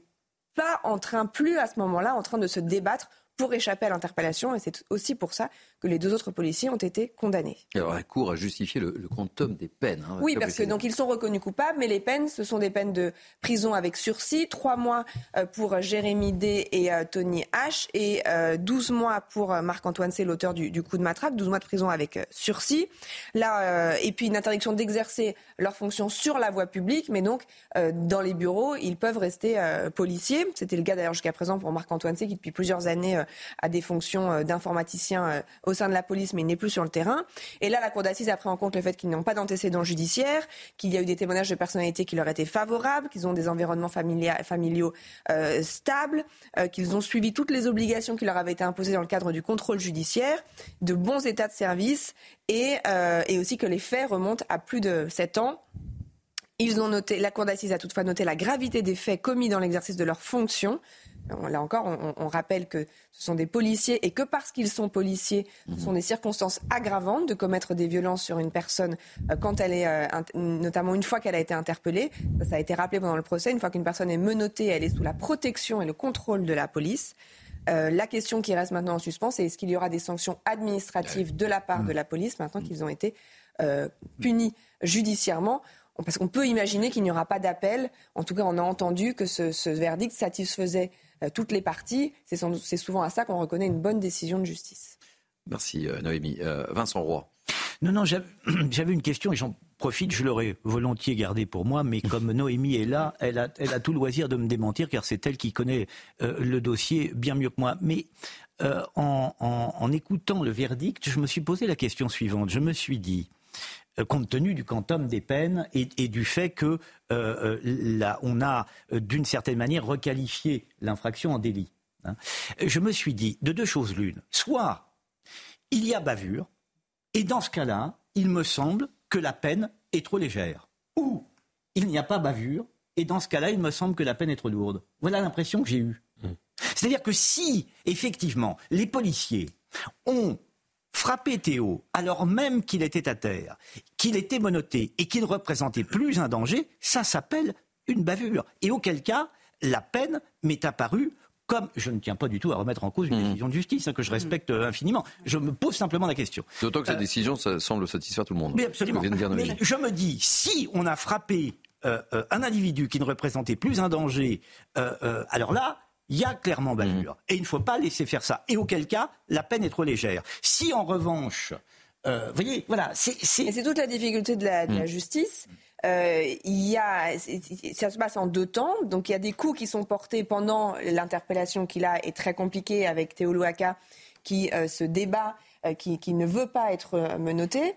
pas en train, plus à ce moment-là, en train de se débattre pour échapper à l'interpellation. Et c'est aussi pour ça que les deux autres policiers ont été condamnés. Alors la Cour a justifié le, quantum des peines. Hein, oui, parce que donc ils sont reconnus coupables, mais les peines, ce sont des peines de prison avec sursis, trois mois euh, pour Jérémy D et euh, Tony H et 12 mois pour Marc-Antoine C, l'auteur du, du, coup de matraque, 12 mois de prison avec sursis. Là, et puis une interdiction d'exercer leurs fonctions sur la voie publique, mais donc dans les bureaux, ils peuvent rester policiers. C'était le cas d'ailleurs jusqu'à présent pour Marc-Antoine C, qui depuis plusieurs années a des fonctions d'informaticien au sein de la police, mais il n'est plus sur le terrain. Et là, la Cour d'assises a pris en compte le fait qu'ils n'ont pas d'antécédents judiciaires, qu'il y a eu des témoignages de personnalités qui leur étaient favorables, qu'ils ont des environnements familiaux euh, stables, euh, qu'ils ont suivi toutes les obligations qui leur avaient été imposées dans le cadre du contrôle judiciaire, de bons états de service et, euh, aussi que les faits remontent à plus de 7 ans. Ils ont noté, la Cour d'assises a toutefois noté la gravité des faits commis dans l'exercice de leurs fonctions, Là encore, on, rappelle que ce sont des policiers et que parce qu'ils sont policiers, ce sont des circonstances aggravantes de commettre des violences sur une personne euh, quand elle est, euh, notamment une fois qu'elle a été interpellée. Ça, a été rappelé pendant le procès. Une fois qu'une personne est menottée, elle est sous la protection et le contrôle de la police. Euh, la question qui reste maintenant en suspens, c'est est-ce qu'il y aura des sanctions administratives de la part de la police maintenant qu'ils ont été punis judiciairement? Parce qu'on peut imaginer qu'il n'y aura pas d'appel. En tout cas, on a entendu que ce verdict satisfaisait toutes les parties. C'est souvent à ça qu'on reconnaît une bonne décision de justice. Merci euh, Noémie. Euh, Vincent Roy. Non, non, j'avais une question et j'en profite, je l'aurais volontiers gardée pour moi, mais comme Noémie est là, elle a, elle a tout le loisir de me démentir car c'est elle qui connaît le dossier bien mieux que moi. Mais en, en, écoutant le verdict, je me suis posé la question suivante. Je me suis dit, euh, compte tenu du quantum des peines et, du fait que euh, euh, on a d'une certaine manière requalifié l'infraction en délit. Hein. Je me suis dit de deux choses l'une. Soit il y a bavure, et dans ce cas-là, il me semble que la peine est trop légère. Ou il n'y a pas bavure, et dans ce cas-là, il me semble que la peine est trop lourde. Voilà l'impression que j'ai eue. Mmh. C'est-à-dire que si, effectivement, les policiers ont frapper Théo alors même qu'il était à terre, qu'il était monoté et qu'il représentait plus un danger, ça s'appelle une bavure. Et auquel cas, la peine m'est apparue comme je ne tiens pas du tout à remettre en cause une mmh. décision de justice hein, que je respecte euh, infiniment. Je me pose simplement la question. D'autant que cette euh, décision ça semble satisfaire tout le monde. Mais absolument. Mais je me dis, si on a frappé euh, un individu qui ne représentait plus un danger, alors là, il y a clairement bavure. Et il ne faut pas laisser faire ça. Et auquel cas, la peine est trop légère. Si en revanche, euh, vous voyez, voilà, c'est c'est toute la difficulté de la, mm. justice. Euh, il y a, ça se passe en deux temps. Donc il y a des coups qui sont portés pendant l'interpellation qu'il a est très compliquée avec Théo Louaka qui euh, se débat, qui, qui, ne veut pas être menotté.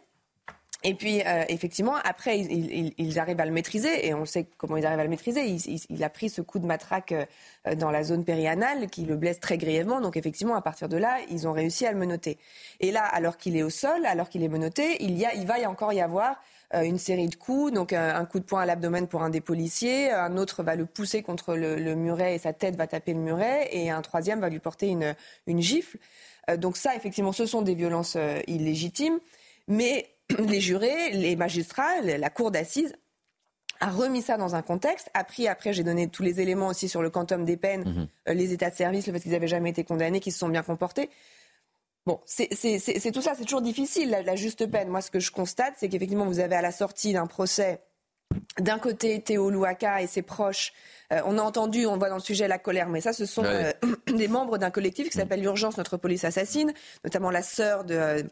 Et puis, euh, effectivement, après, ils, arrivent à le maîtriser, et on sait comment ils arrivent à le maîtriser. Il, a pris ce coup de matraque euh, dans la zone périanale qui le blesse très grièvement. Donc, effectivement, à partir de là, ils ont réussi à le menotter. Et là, alors qu'il est au sol, alors qu'il est menotté, il, y a, il va y encore y avoir euh, une série de coups. Donc, un, coup de poing à l'abdomen pour un des policiers, un autre va le pousser contre le, muret et sa tête va taper le muret, et un troisième va lui porter une, une gifle. donc, ça, effectivement, ce sont des violences illégitimes. Mais les jurés, les magistrats, la cour d'assises a remis ça dans un contexte. Après, après, j'ai donné tous les éléments aussi sur le quantum des peines, mhm. euh, les états de service, le fait qu'ils n'avaient jamais été condamnés, qu'ils se sont bien comportés. Bon, c'est tout ça, c'est toujours difficile, la, juste peine. Moi, ce que je constate, c'est qu'effectivement, vous avez à la sortie d'un procès, d'un côté, Théo Louaka et ses proches. Euh, on a entendu, on voit dans le sujet la colère, mais ça, ce sont euh, des membres d'un collectif qui s'appelle l'Urgence, notre police assassine, notamment la sœur de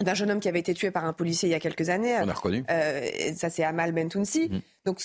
d'un jeune homme qui avait été tué par un policier il y a quelques années. On a reconnu. Euh, ça, c'est Amal Bentounsi. Mm. Donc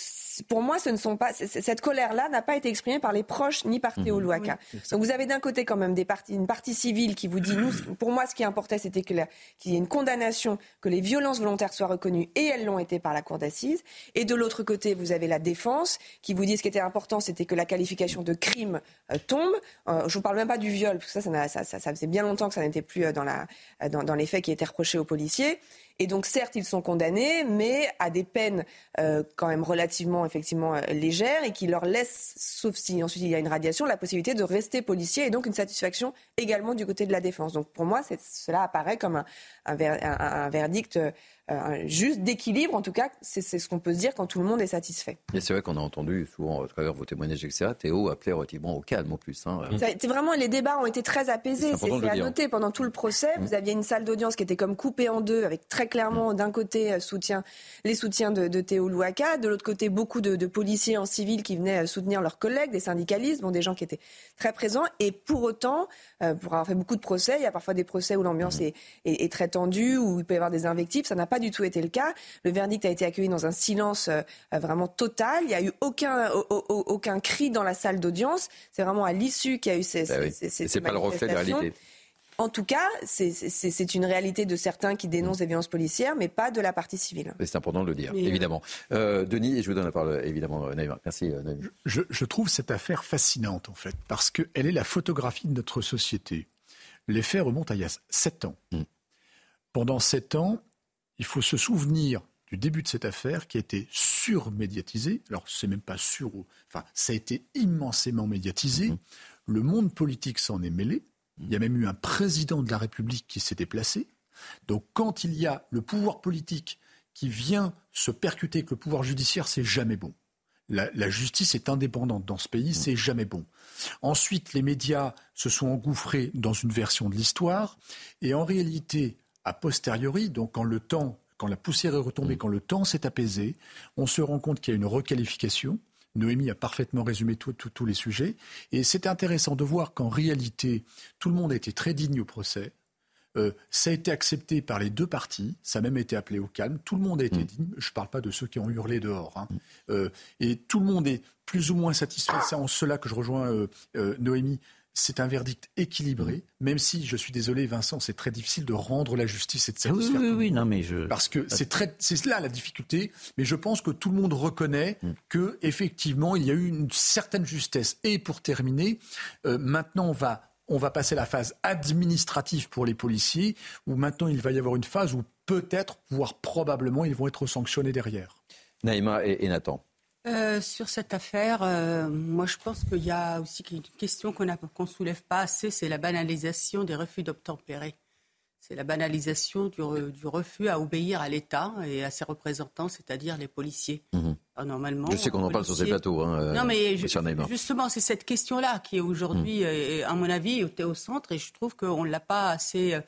pour moi, ce ne sont pas cette colère-là n'a pas été exprimée par les proches ni par Théo mhm. Louaka. Donc vous avez d'un côté quand même des parties, une partie civile qui vous dit nous, pour moi, ce qui importait, c'était qu'il y ait une condamnation, que les violences volontaires soient reconnues et elles l'ont été par la cour d'assises. Et de l'autre côté, vous avez la défense qui vous dit ce qui était important, c'était que la qualification de crime euh, tombe. Euh, je vous parle même pas du viol parce que ça, ça, ça, ça faisait bien longtemps que ça n'était plus euh, dans, la, dans, dans les faits qui étaient reprochés aux policiers. Et donc, certes, ils sont condamnés, mais à des peines euh, quand même relativement, effectivement, euh, légères et qui leur laissent, sauf si ensuite il y a une radiation, la possibilité de rester policier et donc une satisfaction également du côté de la défense. Donc, pour moi, cela apparaît comme un, un, verdict euh, juste d'équilibre. En tout cas, c'est ce qu'on peut se dire quand tout le monde est satisfait. Et c'est vrai qu'on a entendu souvent à travers vos témoignages, etc. Théo appelait relativement au calme en plus. Hein. C'est vraiment les débats ont été très apaisés. C'est à noter pendant tout le procès. Vous aviez une salle d'audience qui était comme coupée en deux, avec très clairement d'un côté euh, soutien, les soutiens de, de Théo Louaka, de l'autre côté beaucoup de, de, policiers en civil qui venaient euh, soutenir leurs collègues, des syndicalistes, bon, des gens qui étaient très présents. Et pour autant, euh, pour avoir fait beaucoup de procès, il y a parfois des procès où l'ambiance est, est, est, très tendue, où il peut y avoir des invectives. Ça n'a pas du tout été le cas. Le verdict a été accueilli dans un silence euh, vraiment total. Il n'y a eu aucun, aucun cri dans la salle d'audience. C'est vraiment à l'issue qu'il y a eu ces, bah oui. ces, ces, C'est pas le reflet de la réalité. En tout cas, c'est une réalité de certains qui dénoncent les violences policières, mais pas de la partie civile. C'est important de le dire, oui. évidemment. Euh, Denis, et je vous donne la parole, évidemment, Naïma. Merci, euh, Naïma. Je, je, trouve cette affaire fascinante, en fait, parce qu'elle est la photographie de notre société. Les faits remontent à il y a sept ans. Mm. Pendant sept ans, il faut se souvenir du début de cette affaire qui a été surmédiatisée. Alors, c'est même pas sur. Enfin, ça a été immensément médiatisé. Mm. Le monde politique s'en est mêlé. Il y a même eu un président de la République qui s'est déplacé. Donc quand il y a le pouvoir politique qui vient se percuter avec le pouvoir judiciaire, c'est jamais bon. La, la, justice est indépendante dans ce pays, c'est jamais bon. Ensuite, les médias se sont engouffrés dans une version de l'histoire, et en réalité, a posteriori, donc quand le temps, quand la poussière est retombée, quand le temps s'est apaisé, on se rend compte qu'il y a une requalification. Noémie a parfaitement résumé tous les sujets. Et c'est intéressant de voir qu'en réalité, tout le monde a été très digne au procès. Euh, ça a été accepté par les deux parties, ça a même été appelé au calme. Tout le monde a été mmh. digne. Je ne parle pas de ceux qui ont hurlé dehors. Hein. Mmh. Euh, et tout le monde est plus ou moins satisfait. C'est en cela que je rejoins euh, Noémie. C'est un verdict équilibré, même si, je suis désolé Vincent, c'est très difficile de rendre la justice et de satisfaire. Oui, oui, oui, non, mais je... Parce que c'est très, c'est là la difficulté, mais je pense que tout le monde reconnaît mm. que effectivement il y a eu une certaine justesse. Et pour terminer, euh, maintenant on va on va passer la phase administrative pour les policiers, où maintenant il va y avoir une phase où peut-être, voire probablement, ils vont être sanctionnés derrière. Naïma et Nathan. Euh, sur cette affaire, euh, moi je pense qu'il y a aussi une question qu'on ne soulève pas assez, c'est la banalisation des refus d'obtempérer. C'est la banalisation du, du, refus à obéir à l'État et à ses représentants, c'est-à-dire les policiers. Mmh. Alors, normalement, je sais qu'on en parle sur ces plateaux. Hein, non, mais je, justement, c'est cette question-là qui est aujourd'hui, mmh. à mon avis, était au centre et je trouve qu'on ne l'a pas assez.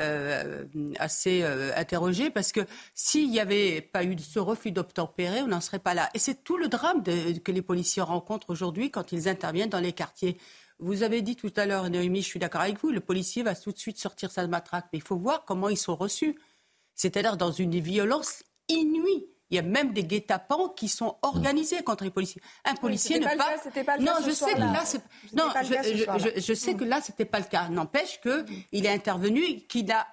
Euh, assez euh, interrogé parce que s'il n'y avait pas eu ce refus d'obtempérer, on n'en serait pas là. Et c'est tout le drame que les policiers rencontrent aujourd'hui quand ils interviennent dans les quartiers. Vous avez dit tout à l'heure, Noémie, je suis d'accord avec vous, le policier va tout de suite sortir sa matraque, mais il faut voir comment ils sont reçus. C'est-à-dire dans une violence inouïe. Il y a même des guet-apens qui sont organisés contre les policiers. Un policier oui, ne pas. pas... pas le non, cas je sais que là, c'est. Non, je, je, je, je, sais que là, c'était pas le cas. N'empêche que mmh. il est intervenu, qu'il a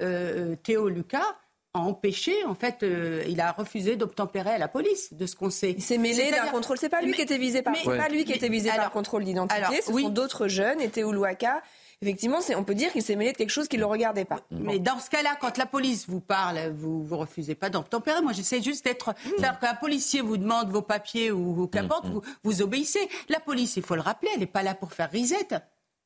euh, Théo Lucas a empêché, en fait, euh, il a refusé d'obtempérer à la police, de ce qu'on sait. Il s'est mêlé d'un contrôle. C'est pas lui mais, qui était visé par. C'est ouais. pas lui qui était visé alors, par le contrôle d'identité. Ce oui. sont d'autres jeunes. Et Théo Louaka effectivement, on peut dire qu'il s'est mêlé de quelque chose qui ne le regardait pas. Mais dans ce cas-là, quand la police vous parle, vous ne refusez pas d'obtempérer. Moi, j'essaie juste d'être. Mmh. C'est-à-dire qu'un policier vous demande vos papiers ou qu'importe, mmh. vous, vous obéissez. La police, il faut le rappeler, elle n'est pas là pour faire risette.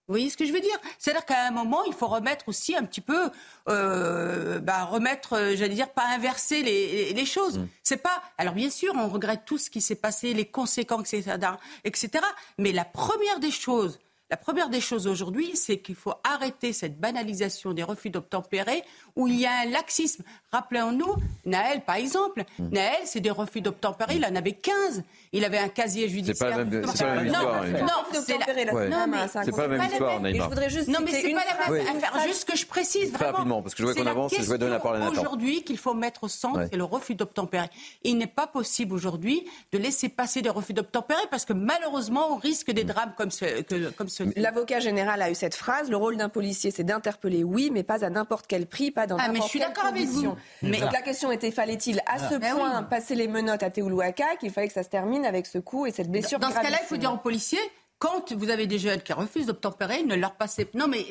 Vous voyez ce que je veux dire? C'est-à-dire qu'à un moment, il faut remettre aussi un petit peu, euh, bah, remettre, j'allais dire, pas inverser les, les choses. Mmh. C'est pas. Alors bien sûr, on regrette tout ce qui s'est passé, les conséquences, etc., etc. Mais la première des choses, la première des choses aujourd'hui, c'est qu'il faut arrêter cette banalisation des refus d'obtempérer où il y a un laxisme. Rappelons-nous, Naël, par exemple. Mmh. Naël, c'est des refus d'obtempérer, il en avait 15. Il avait un casier judiciaire. C'est pas la même, c'est pas la même histoire. Non, non c'est la... ouais. non, mais c'est pas la même histoire, Neymar. Je voudrais juste non, mais c'est pas la même oui. affaire. Juste que je précise Très vraiment. rapidement, parce que je vois qu'on avance et je vais donner la parole à Nathan. Aujourd'hui, qu'il faut mettre au centre, ouais. c'est le refus d'obtempérer. Il n'est pas possible aujourd'hui de laisser passer des refus d'obtempérer parce que malheureusement, on risque des drames comme ce, L'avocat général a eu cette phrase le rôle d'un policier, c'est d'interpeller, oui, mais pas à n'importe quel prix, pas dans ah, n'importe quelle condition. avec vous. Mais Donc la question était fallait-il à ce ah, point oui. passer les menottes à Théoulouaka qu'il fallait que ça se termine avec ce coup et cette blessure Dans ce cas-là, il faut dire aux policiers quand vous avez des jeunes qui refusent d'obtempérer, ne leur passez pas. Non, mais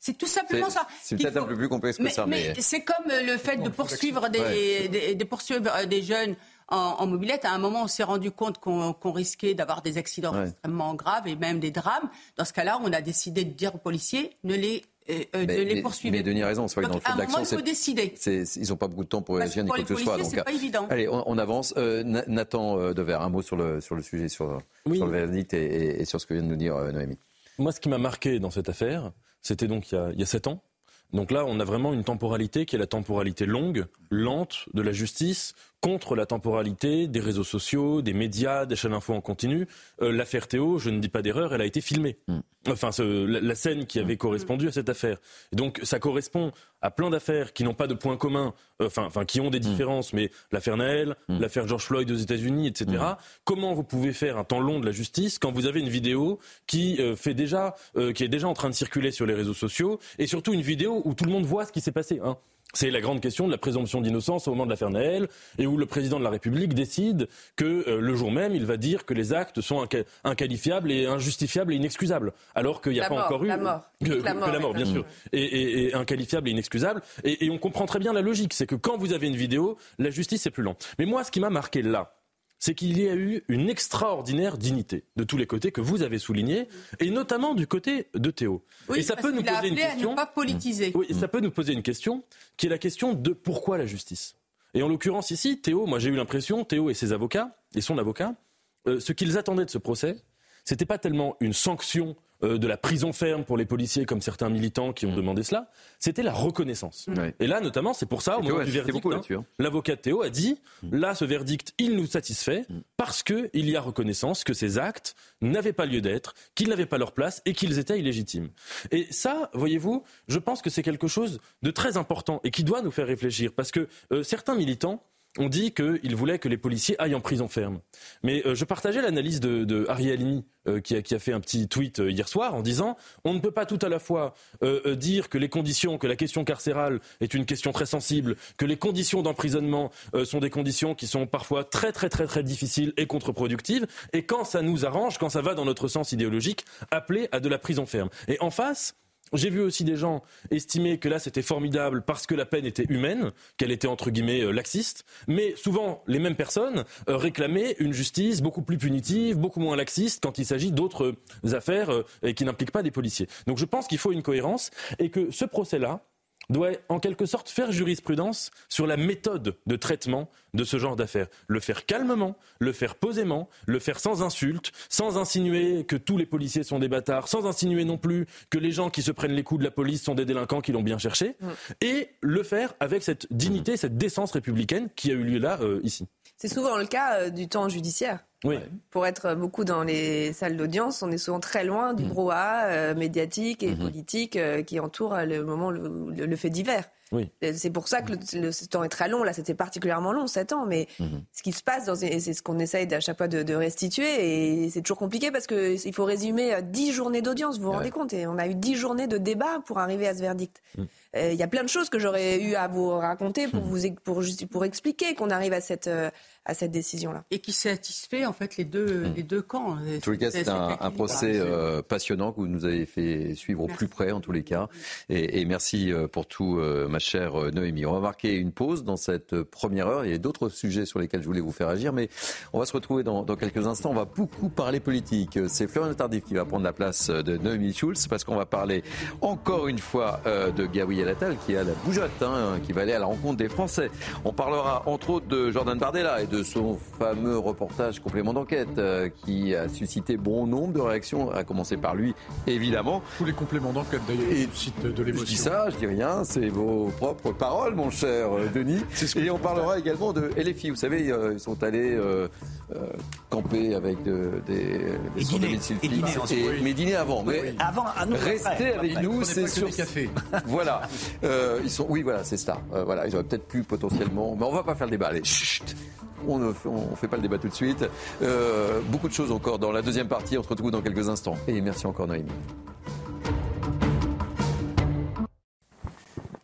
c'est tout simplement ça. C'est peut-être faut... un peu plus complexe que mais, ça. Mais, mais... c'est comme le fait de poursuivre des, ouais. des, des, poursuivre des jeunes en, en, mobilette. À un moment, on s'est rendu compte qu'on qu risquait d'avoir des accidents ouais. extrêmement graves et même des drames. Dans ce cas-là, on a décidé de dire aux policiers ne les euh, euh, de les poursuivre. Mais Denis a raison, c'est vrai que dans le feu de l'action, il faut décider. ils n'ont pas beaucoup de temps pour réagir ni quoi que ce soit. c'est pas évident. Allez, on, avance. Euh, Nathan euh, Dever, un mot sur le, sur le sujet, sur, sur le verdict et, et, sur ce que vient de nous dire Noémie. Moi, ce qui m'a marqué dans cette affaire, c'était donc il y, a, il y a sept ans. Donc là, on a vraiment une temporalité qui est la temporalité longue, lente de la justice, contre la temporalité des réseaux sociaux, des médias, des chaînes info en continu. Euh, l'affaire Théo, je ne dis pas d'erreur, elle a été filmée. Mm. Enfin, la, scène qui avait mm. correspondu à cette affaire. donc, ça correspond à plein d'affaires qui n'ont pas de points communs, euh, enfin, enfin, qui ont des mm. différences, mais l'affaire Naël, l'affaire George Floyd aux États-Unis, etc. Comment vous pouvez faire un temps long de la justice quand vous avez une vidéo qui euh, fait déjà, qui est déjà en train de circuler sur les réseaux sociaux, et surtout une vidéo où tout le monde voit ce qui s'est passé. Hein. C'est la grande question de la présomption d'innocence au moment de l'affaire Naël, et où le président de la République décide que euh, le jour même, il va dire que les actes sont inqualifiables et injustifiables et inexcusables, alors qu'il n'y a pas encore eu la mort, que, la mort, bien sûr, et, inqualifiable et inexcusable. Et, et on comprend très bien la logique, c'est que quand vous avez une vidéo, la justice est plus lente. Mais moi, ce qui m'a marqué là, c'est qu'il y a eu une extraordinaire dignité de tous les côtés que vous avez souligné, et notamment du côté de Théo. et ça peut nous poser une question. pas politiser. Oui, ça peut nous poser une question, qui est la question de pourquoi la justice? Et en l'occurrence ici, Théo, moi j'ai eu l'impression, Théo et ses avocats et son avocat, euh, ce qu'ils attendaient de ce procès, c'était pas tellement une sanction euh, de la prison ferme pour les policiers, comme certains militants qui ont mm. demandé cela, c'était la reconnaissance. Et là, notamment, c'est pour ça, au moment du verdict, hein, hein. l'avocat Théo a dit, mm. là, ce verdict, il nous satisfait, mm. parce qu'il y a reconnaissance que ces actes n'avaient pas lieu d'être, qu'ils n'avaient pas leur place et qu'ils étaient illégitimes. Et ça, voyez-vous, je pense que c'est quelque chose de très important et qui doit nous faire réfléchir, parce que euh, certains militants, on dit qu'il voulait que les policiers aillent en prison ferme. Mais euh, je partageais l'analyse de, de Harry euh, qui, a, fait un petit tweet euh, hier soir en disant on ne peut pas tout à la fois dire que les conditions, que la question carcérale est une question très sensible, que les conditions d'emprisonnement sont des conditions qui sont parfois très très très très difficiles et contre-productives, et quand ça nous arrange, quand ça va dans notre sens idéologique, appeler à de la prison ferme. Et en face, j'ai vu aussi des gens estimer que là c'était formidable parce que la peine était humaine, qu'elle était entre guillemets euh, laxiste, mais souvent les mêmes personnes euh, réclamaient une justice beaucoup plus punitive, beaucoup moins laxiste quand il s'agit d'autres euh, affaires qui n'impliquent pas des policiers. Donc je pense qu'il faut une cohérence et que ce procès-là, doit en quelque sorte faire jurisprudence sur la méthode de traitement de ce genre d'affaires. Le faire calmement, le faire posément, le faire sans insulte, sans insinuer que tous les policiers sont des bâtards, sans insinuer non plus que les gens qui se prennent les coups de la police sont des délinquants qui l'ont bien cherché, mm. et le faire avec cette dignité, cette décence républicaine qui a eu lieu là, euh, ici. C'est souvent le cas euh, du temps judiciaire. Oui. Pour être beaucoup dans les salles d'audience, on est souvent très loin du mm. brouhaha euh, médiatique et mm-hmm. politique euh, qui entoure le moment le, fait divers. Oui. C'est pour ça que le, ce temps est très long. Là, c'était particulièrement long, 7 ans. Mais mm-hmm. ce qui se passe, c'est ce qu'on essaye à chaque fois de, restituer. Et c'est toujours compliqué parce qu'il faut résumer 10 journées d'audience, vous vous rendez compte Et on a eu 10 journées de débat pour arriver à ce verdict. Mm. Il y a plein de choses que j'aurais eu à vous raconter pour, mm. vous, pour, pour expliquer qu'on arrive à cette à cette décision-là. Et qui satisfait en fait les deux, hmm. les deux camps. En tous les cas, c'est un, procès euh, passionnant que vous nous avez fait suivre au plus près en tous les cas. Et, merci euh, pour tout, euh, ma chère Noémie. On va marquer une pause dans cette première heure. Il y a d'autres sujets sur lesquels je voulais vous faire agir, mais on va se retrouver dans, dans quelques instants. On va beaucoup parler politique. C'est Florian Tardif qui va prendre la place de Noémie Schulz parce qu'on va parler encore une fois de Gabriel Attal qui a la bougeotte, hein, qui va aller à la rencontre des Français. On parlera entre autres de Jordan Bardella et de de son fameux reportage complément d'enquête euh, qui a suscité bon nombre de réactions, à commencer par lui, évidemment. Tous les compléments d'enquête d'ailleurs suscitent de l'émotion. Je dis ça, je dis rien, c'est vos propres paroles, mon cher euh, Denis. Et on parlera également de LFI. Vous savez, euh, ils sont allés camper avec de, des, des dîner, et dîner, et, mais dîner avant. Mais avant, à nous, restez avec nous, c'est sur café. voilà, ils sont, oui, voilà, c'est ça. voilà, ils auraient peut-être pu potentiellement, mais on va pas faire le débat. Allez, chut, on ne fait, pas le débat tout de suite. Euh, beaucoup de choses encore dans la deuxième partie. On se retrouve dans quelques instants. Et merci encore Noémie.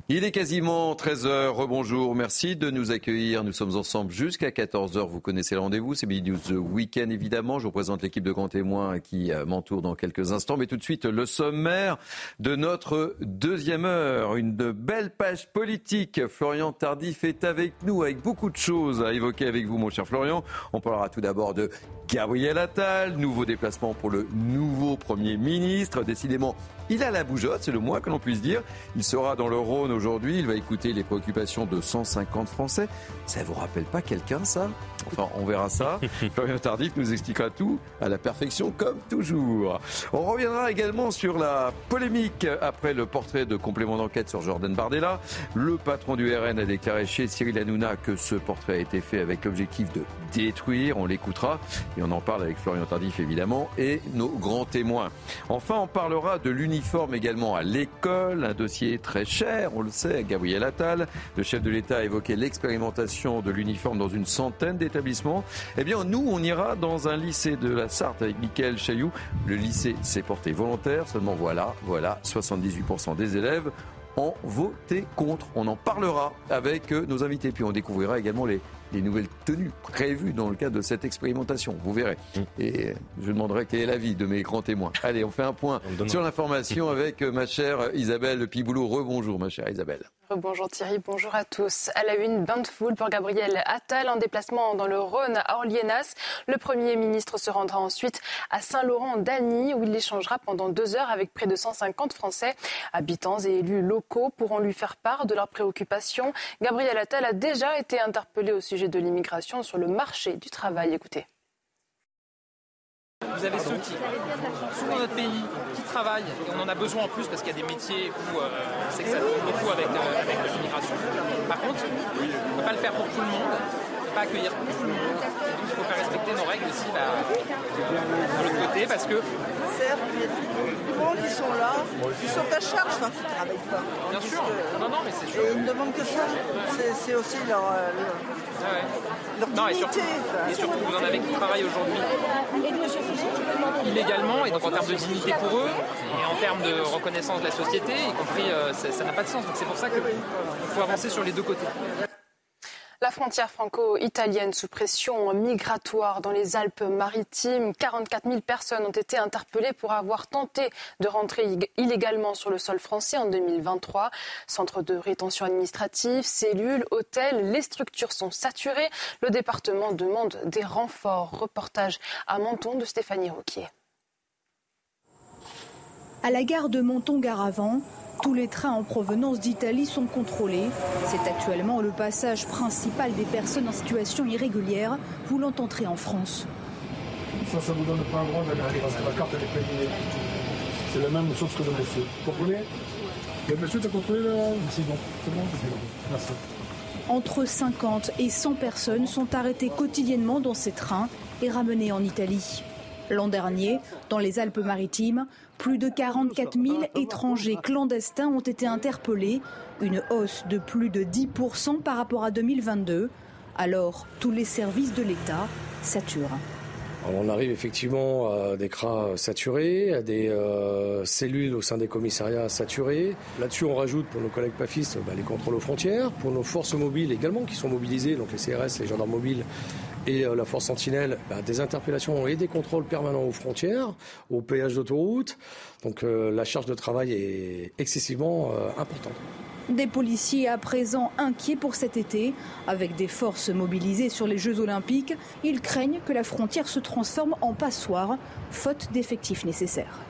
Il est quasiment 13h. Rebonjour. Merci de nous accueillir. Nous sommes ensemble jusqu'à 14h. Vous connaissez le rendez-vous. C'est Midi News Weekend, évidemment. Je vous présente l'équipe de grands témoins qui euh, m'entoure dans quelques instants. Mais tout de suite, le sommaire de notre deuxième heure. Une belle page politique. Florian Tardif est avec nous avec beaucoup de choses à évoquer avec vous, mon cher Florian. On parlera tout d'abord de Gabriel Attal, nouveau déplacement pour le nouveau Premier ministre. Décidément, il a la bougeotte, c'est le moins que l'on puisse dire. Il sera dans le Rhône aujourd'hui, il va écouter les préoccupations de 150 Français. Ça vous rappelle pas quelqu'un, ça? Enfin, on verra ça. Florian Tardif nous expliquera tout à la perfection, comme toujours. On reviendra également sur la polémique après le portrait de complément d'enquête sur Jordan Bardella. Le patron du RN a déclaré chez Cyril Hanouna que ce portrait a été fait avec l'objectif de détruire. On l'écoutera et on en parle avec Florian Tardif, évidemment, et nos grands témoins. Enfin, on parlera de l'uniforme également à l'école, un dossier très cher, on le sait, Gabriel Attal. Le chef de l'État a évoqué l'expérimentation de l'uniforme dans une centaine Eh bien, nous, on ira dans un lycée de la Sarthe avec Michael Chailloux. Le lycée s'est porté volontaire, seulement voilà, voilà, 78% des élèves ont voté contre. On en parlera avec euh, nos invités. Puis on découvrira également les, les nouvelles tenues prévues dans le cadre de cette expérimentation. Vous verrez. Mm. Et je demanderai quel est l'avis de mes grands témoins. Allez, on fait un point sur l'information avec euh, ma chère Isabelle Piboulot. Rebonjour, ma chère Isabelle. Bonjour Thierry, bonjour à tous. À la une, bain de foule pour Gabriel Attal en déplacement dans le Rhône à Orlienas. Le Premier ministre se rendra ensuite à Saint-Laurent-Dany où il échangera pendant deux heures avec près de 150 Français. Habitants et élus locaux pourront lui faire part de leurs préoccupations. Gabriel Attal a déjà été interpellé au sujet de l'immigration sur le marché du travail. Écoutez. Vous avez ceux qui, souvent dans notre pays, qui travaillent, et on en a besoin en plus parce qu'il y a des métiers où euh, c'est que ça tourne beaucoup avec, euh, avec l'immigration. Par contre, on ne peut pas le faire pour tout le monde pas accueillir tout le monde. Donc il faut faire respecter nos règles aussi là, de l'autre côté parce que. Certes, il y a du monde qui sont là, ils sont à charge, enfin, qui ne travaillent pas. Bien sûr, non, non, mais c'est sûr. Et ils ne demandent que ça. C'est aussi leur. Euh, leur... Ah ouais. Leur non, et surtout, et surtout, vous en avez qui travaillent aujourd'hui illégalement, et donc en termes de dignité pour eux, et en termes de reconnaissance de la société, y compris, euh, ça n'a pas de sens. Donc c'est pour ça qu'il faut avancer sur les deux côtés. La frontière franco-italienne sous pression migratoire dans les Alpes-Maritimes. 44 000 personnes ont été interpellées pour avoir tenté de rentrer illégalement sur le sol français en 2023. Centre de rétention administrative, cellules, hôtels, les structures sont saturées. Le département demande des renforts. Reportage à Menton de Stéphanie Roquier. À la gare de Menton-Garavant, tous les trains en provenance d'Italie sont contrôlés. C'est actuellement le passage principal des personnes en situation irrégulière voulant entrer en France. Ça, ça vous donne pas le droit d'aller parce que la carte est payée. C'est la même chose que le monsieur. Vous comprenez Le monsieur t'a contrôlé là C'est bon, c'est bon, c'est bon. Merci. Entre 50 et 100 personnes sont arrêtées quotidiennement dans ces trains et ramenées en Italie. L'an dernier, dans les Alpes-Maritimes, plus de 44 000 étrangers clandestins ont été interpellés, une hausse de plus de 10% par rapport à 2022. Alors, tous les services de l'État saturent. on arrive effectivement à des cras saturés, à des euh, cellules au sein des commissariats saturés. Là-dessus, on rajoute pour nos collègues PAFistes bah, les contrôles aux frontières, pour nos forces mobiles également qui sont mobilisées, donc les CRS, les gendarmes mobiles et euh, la force Sentinelle, bah, des interpellations et des contrôles permanents aux frontières, aux péages d'autoroute. Donc euh, la charge de travail est excessivement euh, importante. Des policiers à présent inquiets pour cet été. Avec des forces mobilisées sur les Jeux olympiques, ils craignent que la frontière se transforme en passoire, faute d'effectifs nécessaires.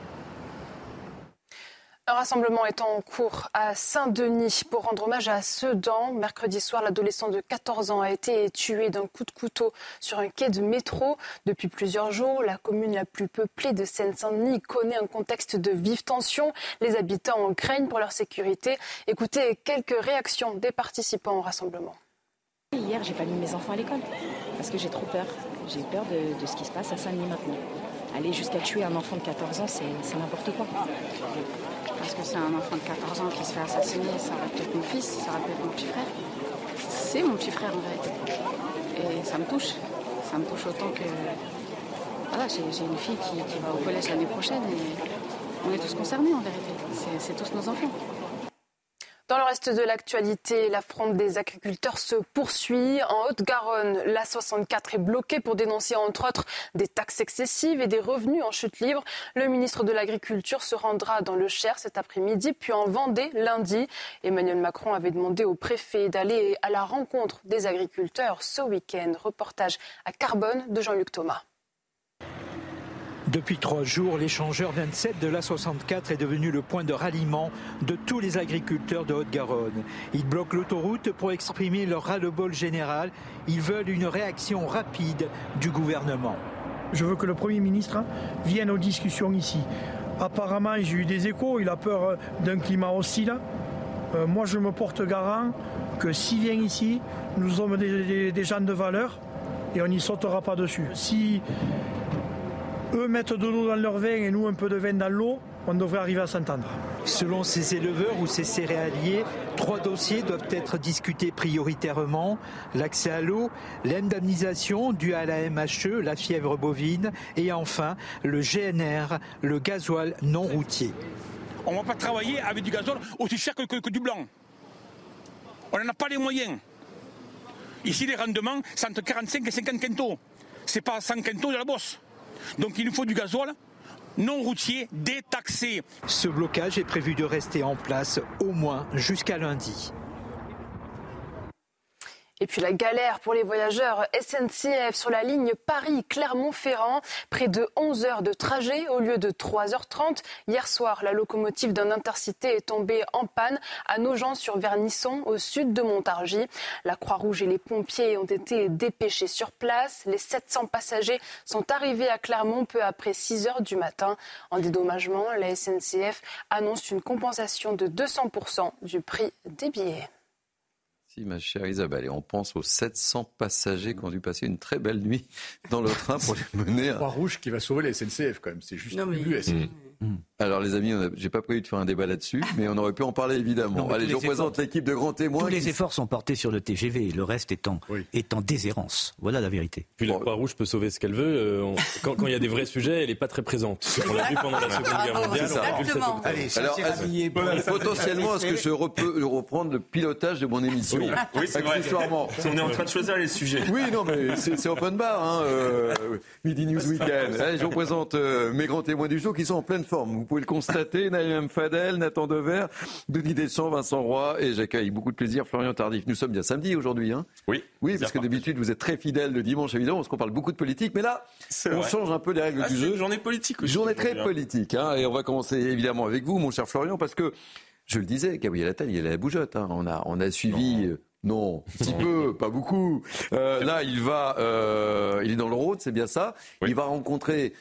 Un rassemblement est en cours à Saint-Denis pour rendre hommage à Sedan. Mercredi soir, l'adolescent de 14 ans a été tué d'un coup de couteau sur un quai de métro. Depuis plusieurs jours, la commune la plus peuplée de Seine-Saint-Denis connaît un contexte de vive tension. Les habitants en craignent pour leur sécurité. Écoutez quelques réactions des participants au rassemblement. Hier, j'ai pas mis mes enfants à l'école parce que j'ai trop peur. J'ai peur de, de, ce qui se passe à Saint-Denis maintenant. Aller jusqu'à tuer un enfant de 14 ans, c'est n'importe quoi parce que c'est un enfant de 14 ans qui se fait assassiner, ça aurait peut-être mon fils, ça aurait peut-être mon petit frère. C'est mon petit frère en vérité. Et ça me touche. Ça me touche autant que. Voilà, j'ai une fille qui, qui va au collège l'année prochaine et on est tous concernés en vérité. C'est tous nos enfants. Dans le reste de l'actualité, la fronde des agriculteurs se poursuit. En Haute-Garonne, la 64 est bloquée pour dénoncer entre autres des taxes excessives et des revenus en chute libre. Le ministre de l'Agriculture se rendra dans le Cher cet après-midi, puis en Vendée lundi. Emmanuel Macron avait demandé au préfet d'aller à la rencontre des agriculteurs ce week-end. Reportage à Carbone de Jean-Luc Thomas. Depuis trois jours, l'échangeur 27 de l'A64 est devenu le point de ralliement de tous les agriculteurs de Haute-Garonne. Ils bloquent l'autoroute pour exprimer leur ras-le-bol général. Ils veulent une réaction rapide du gouvernement. Je veux que le Premier ministre vienne aux discussions ici. Apparemment, j'ai eu des échos, il a peur d'un climat hostile. Euh, moi, je me porte garant que s'il vient ici, nous sommes des, gens de valeur et on n'y sautera pas dessus. Eux mettent de l'eau dans leur vin et nous un peu de vin dans l'eau, on devrait arriver à s'entendre. Selon ces éleveurs ou ces céréaliers, trois dossiers doivent être discutés prioritairement. L'accès à l'eau, l'indemnisation due à la MHE, la fièvre bovine, et enfin le GNR, le gasoil non routier. On ne va pas travailler avec du gasoil aussi cher que, que, que du blanc. On n'en a pas les moyens. Ici, les rendements, c'est entre 45 et 50 quintaux. C'est pas 100 quintaux de la bosse. Donc il nous faut du gasoil non routier détaxé. Ce blocage est prévu de rester en place au moins jusqu'à lundi. Et puis la galère pour les voyageurs SNCF sur la ligne Paris-Clermont-Ferrand. Près de 11 heures de trajet au lieu de 3h30. Hier soir, la locomotive d'un intercité est tombée en panne à Nogent-sur-Vernisson, au sud de Montargis. La Croix-Rouge et les pompiers ont été dépêchés sur place. Les 700 passagers sont arrivés à Clermont peu après 6 heures du matin. En dédommagement, la SNCF annonce une compensation de 200% du prix des billets ma chère Isabelle. Et on pense aux 700 passagers qui ont dû passer une très belle nuit dans le train pour les mener à... Croix-Rouge qui va sauver la SNCF quand même. C'est juste non, mais... Mm. Alors les amis, j'ai pas prévu de faire un débat là-dessus, mais on aurait pu en parler évidemment. Allez, je représente l'équipe de grands témoins. Tous les efforts sont portés sur le TGV, le reste étant, en déshérence. Voilà la vérité. Puis la Croix-Rouge peut sauver ce qu'elle veut. Euh, quand, il y a des vrais sujets, elle n'est pas très présente. On l'a vu pendant la Seconde Guerre ah, mondiale. Allez, Alors, potentiellement, est-ce que je peux reprendre le pilotage de mon émission Oui, c'est vrai. On est en train de choisir les sujets. Oui, non, mais c'est open bar. Hein, euh, Midi News Weekend. Allez, je représente euh, mes grands témoins du jour qui sont en pleine forme. Vous pouvez le constater Naïm Fadel, Nathan Dever, Denis Deschamps, Vincent Roy et j'accueille beaucoup de plaisir Florian Tardif. Nous sommes bien samedi aujourd'hui. Hein? Oui. Oui, parce que d'habitude vous êtes très fidèle le dimanche évidemment parce qu'on parle beaucoup de politique. Mais là, on change un peu les règles ah, du jeu. Journée politique aussi. Journée très politique. Hein, et on va commencer évidemment avec vous, mon cher Florian, parce que je le disais, Gabriel Attal, il est à la bougeotte. Hein. On, a, on a suivi. Euh, non, un petit peu, pas beaucoup. Euh, là, il va, euh, il est dans le Rhône, c'est bien ça. Il va rencontrer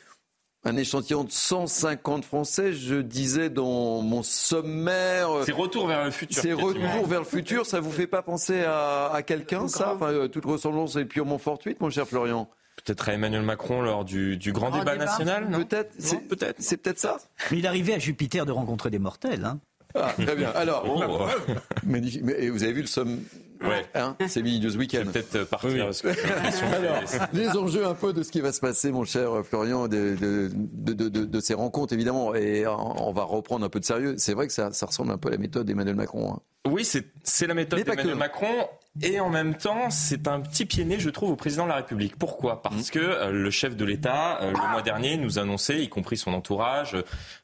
un échantillon de 150 Français, je disais dans mon sommaire. C'est retour vers le futur. C'est retour vers le futur. Ça vous fait pas penser à, quelqu'un, ça? Enfin, Toute ressemblance est purement fortuite, mon cher Florian Peut-être à Emmanuel Macron lors du, grand, débat, national Peut-être. C'est peut-être. C'est peut-être ça. Mais il arrivait à Jupiter de rencontrer des mortels. Hein. Ah, très bien. Alors, oh. magnifique. Mais vous avez vu le somme Ouais. Hein c'est Mini News Weekend. Peut-être euh, partir. Alors, les enjeux un peu de ce qui va se passer, mon cher Florian, de, de, de, de, ces rencontres, évidemment. Et on va reprendre un peu de sérieux. C'est vrai que ça, ça ressemble un peu à la méthode d'Emmanuel Macron. Hein. Oui, c'est la méthode d'Emmanuel Macron. Et en même temps, c'est un petit pied je trouve, au président de la République. Pourquoi? Parce mmh. que euh, le chef de l'État, euh, le mois dernier, nous annonçait, y compris son entourage,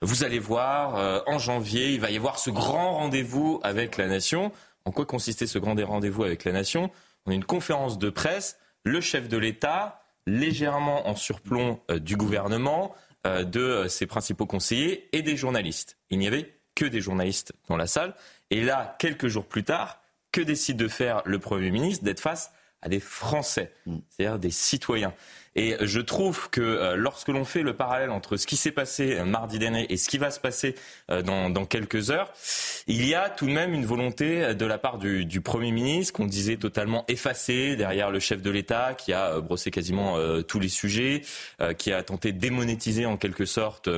vous allez voir, en janvier, il va y avoir ce grand rendez-vous avec la nation. En quoi consistait ce grand rendez-vous avec la nation? On a une conférence de presse, le chef de l'État, légèrement en surplomb euh, du gouvernement, euh, de euh, ses principaux conseillers et des journalistes. Il n'y avait que des journalistes dans la salle. Et là, quelques jours plus tard, que décide de faire le Premier ministre D'être face à des Français, mm. c'est-à-dire des citoyens. Et je trouve que euh, lorsque l'on fait le parallèle entre ce qui s'est passé euh, mardi dernier et ce qui va se passer euh, dans, dans, quelques heures, il y a tout de même une volonté de la part du, du Premier ministre, qu'on disait totalement effacé derrière le chef de l'État, qui a brossé quasiment tous les sujets, qui a tenté de démonétiser en quelque sorte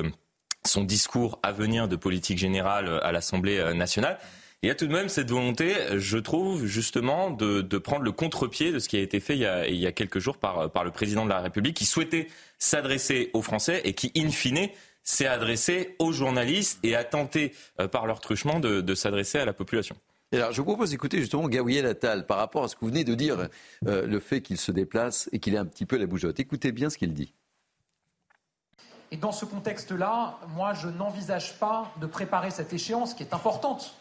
son discours à venir de politique générale à l'Assemblée nationale. Il y a tout de même cette volonté, je trouve, justement, de, de prendre le contre-pied de ce qui a été fait il y a, il y a quelques jours par, par le président de la République, qui souhaitait s'adresser aux Français et qui, in fine, s'est adressé aux journalistes et a tenté, euh, par leur truchement, de, de s'adresser à la population. Et alors, je vous propose d'écouter justement Gabriel Attal par rapport à ce que vous venez de dire, euh, le fait qu'il se déplace et qu'il est un petit peu la bougeotte. Écoutez bien ce qu'il dit. Et dans ce contexte-là, moi, je n'envisage pas de préparer cette échéance qui est importante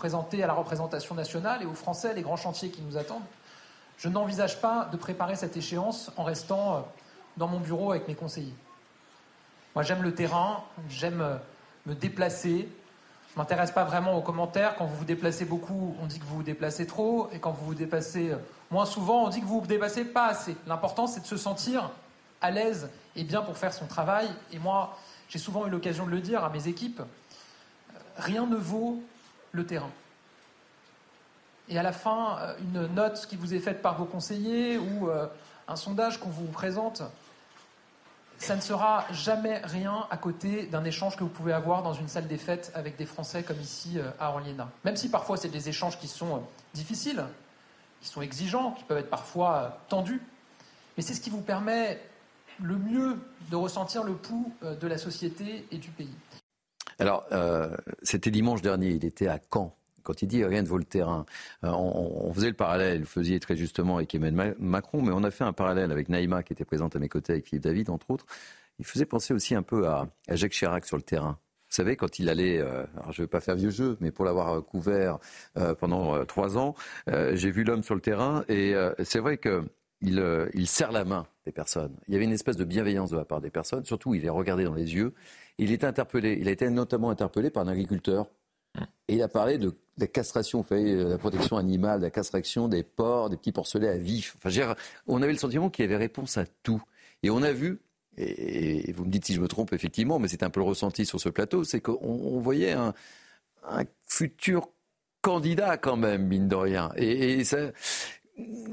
présenter à la représentation nationale et aux Français les grands chantiers qui nous attendent. Je n'envisage pas de préparer cette échéance en restant euh, dans mon bureau avec mes conseillers. Moi, j'aime le terrain, j'aime euh, me déplacer. Je ne m'intéresse pas vraiment aux commentaires. Quand vous vous déplacez beaucoup, on dit que vous vous déplacez trop. Et quand vous vous déplacez euh, moins souvent, on dit que vous vous déplacez pas assez. L'important, c'est de se sentir à l'aise et bien pour faire son travail. Et moi, j'ai souvent eu l'occasion de le dire à mes équipes, rien ne vaut le terrain. Et à la fin, euh, une note qui vous est faite par vos conseillers ou euh, un sondage qu'on vous présente, ça ne sera jamais rien à côté d'un échange que vous pouvez avoir dans une salle des fêtes avec des Français comme ici à Orliena. Même si parfois c'est des échanges qui sont difficiles, qui sont exigeants, qui peuvent être parfois tendus, mais c'est ce qui vous permet le mieux de ressentir le pouls euh, de la société et du pays. Alors, euh, c'était dimanche dernier, il était à Caen. Quand il dit rien ne vaut le terrain, euh, on, faisait le parallèle, vous faisiez très justement avec Emmanuel Macron, mais on a fait un parallèle avec Naïma qui était présente à mes côtés, avec Philippe David entre autres. Il faisait penser aussi un peu à, Jacques Chirac sur le terrain. Vous savez, quand il allait, alors je ne vais pas faire vieux jeu, mais pour l'avoir couvert pendant trois ans, j'ai vu l'homme sur le terrain et c'est vrai que il, il, serre la main des personnes. Il y avait une espèce de bienveillance de la part des personnes. Surtout, il est regardé dans les yeux. Il est interpellé. Il a été notamment interpellé par un agriculteur. Et il a parlé de la castration, de la protection animale, de la castration des porcs, des petits porcelets à vif. Enfin, on avait le sentiment qu'il y avait réponse à tout. Et on a vu, et, vous me dites si je me trompe effectivement, mais c'est un peu le ressenti sur ce plateau, c'est qu'on voyait un, futur candidat quand même, mine de rien. Et ça,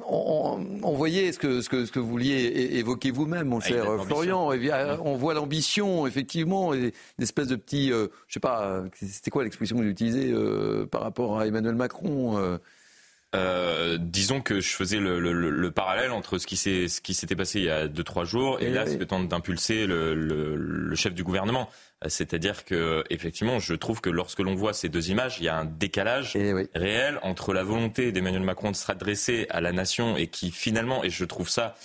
on, voyait ce que, ce, que, ce que vous vouliez évoquer vous-même, mon ah, cher Florian. On voit l'ambition, effectivement, et une espèce de petit, euh, je sais pas, c'était quoi l'expression que vous utilisez euh, par rapport à Emmanuel Macron euh, euh, disons que je faisais le, parallèle entre ce qui s'était passé il y a 2-3 jours et, là, ce que tente d'impulser le, chef du gouvernement. C'est-à-dire que, effectivement, je trouve que lorsque l'on voit ces deux images, il y a un décalage eh réel entre la volonté d'Emmanuel Macron de s'adresser à la nation et qui, finalement, et je trouve ça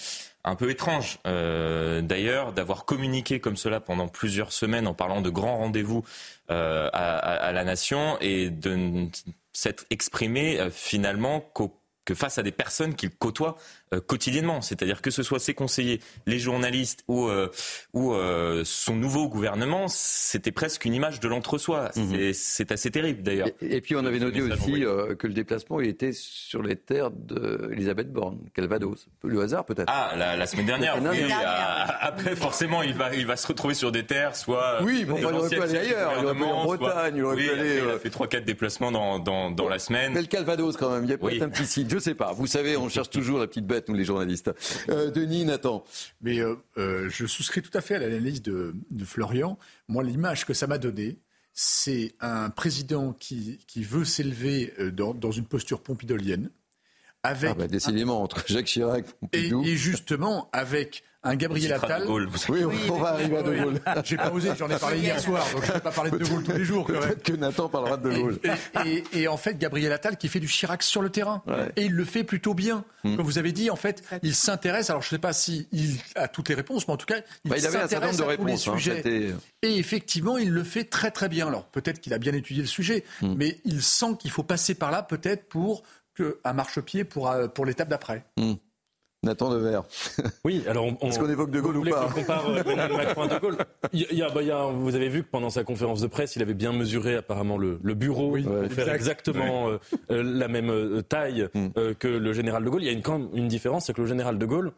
un peu étrange euh, d'ailleurs d'avoir communiqué comme cela pendant plusieurs semaines en parlant de grands rendez-vous euh, à, la nation et de s'être exprimé euh, finalement que face à des personnes qu'il côtoie quotidiennement. C'est-à-dire que ce soit ses conseillers, les journalistes ou, euh, ou euh, son nouveau gouvernement, c'était presque une image de l'entre-soi. Mhm. C'est assez terrible d'ailleurs. Et, puis on avait noté aussi que le déplacement il était sur les terres d'Elisabeth Borne, Calvados. Le hasard peut-être. Ah, la, semaine dernière. après, forcément, il va, il va se retrouver sur des terres, soit. Oui, mais on aurait pu aller ailleurs. Il aurait pu aller en Bretagne. il aurait pu aller, il a fait 3-4 déplacements dans, dans, dans la semaine. Mais le Calvados quand même, il y a peut-être un petit site. Je sais pas. Vous savez, on cherche toujours la petite bête nous les journalistes. Euh, Denis, Nathan. Mais euh, euh, je souscris tout à fait à l'analyse de, Florian. Moi, l'image que ça m'a donnée, c'est un président qui, qui veut s'élever dans, dans, une posture pompidolienne. Avec ah bah, décidément, entre Jacques Chirac et, et justement avec un Gabriel Attal. Oui, on va arriver à De Gaulle. J'ai pas osé, j'en ai parlé hier soir, donc je ne vais pas parler de De Gaulle tous les jours. Peut-être que Nathan parlera de De Gaulle. Et, en fait, Gabriel Attal qui fait du Chirac sur le terrain. Et il le fait plutôt bien. Hmm. Comme vous avez dit, en fait, il s'intéresse, alors je ne sais pas s'il a toutes les réponses, mais en tout cas, il, bah, avait un certain nombre de réponses. Hein, et effectivement, il le fait très très bien. Alors peut-être qu'il a bien étudié le sujet, hmm. mais il sent qu'il faut passer par là peut-être pour que, un marchepied pour, euh, pour l'étape d'après. Hmm. Nathan Devers. Oui, alors on, est-ce qu'on évoque De Gaulle ou pas On compare euh, Macron à De Gaulle. Il y a, bah, il y a, vous avez vu que pendant sa conférence de presse, il avait bien mesuré apparemment le, le bureau pour faire exactement euh, euh, la même taille mm. que le général De Gaulle. Il y a une, quand même une différence, c'est que le général De Gaulle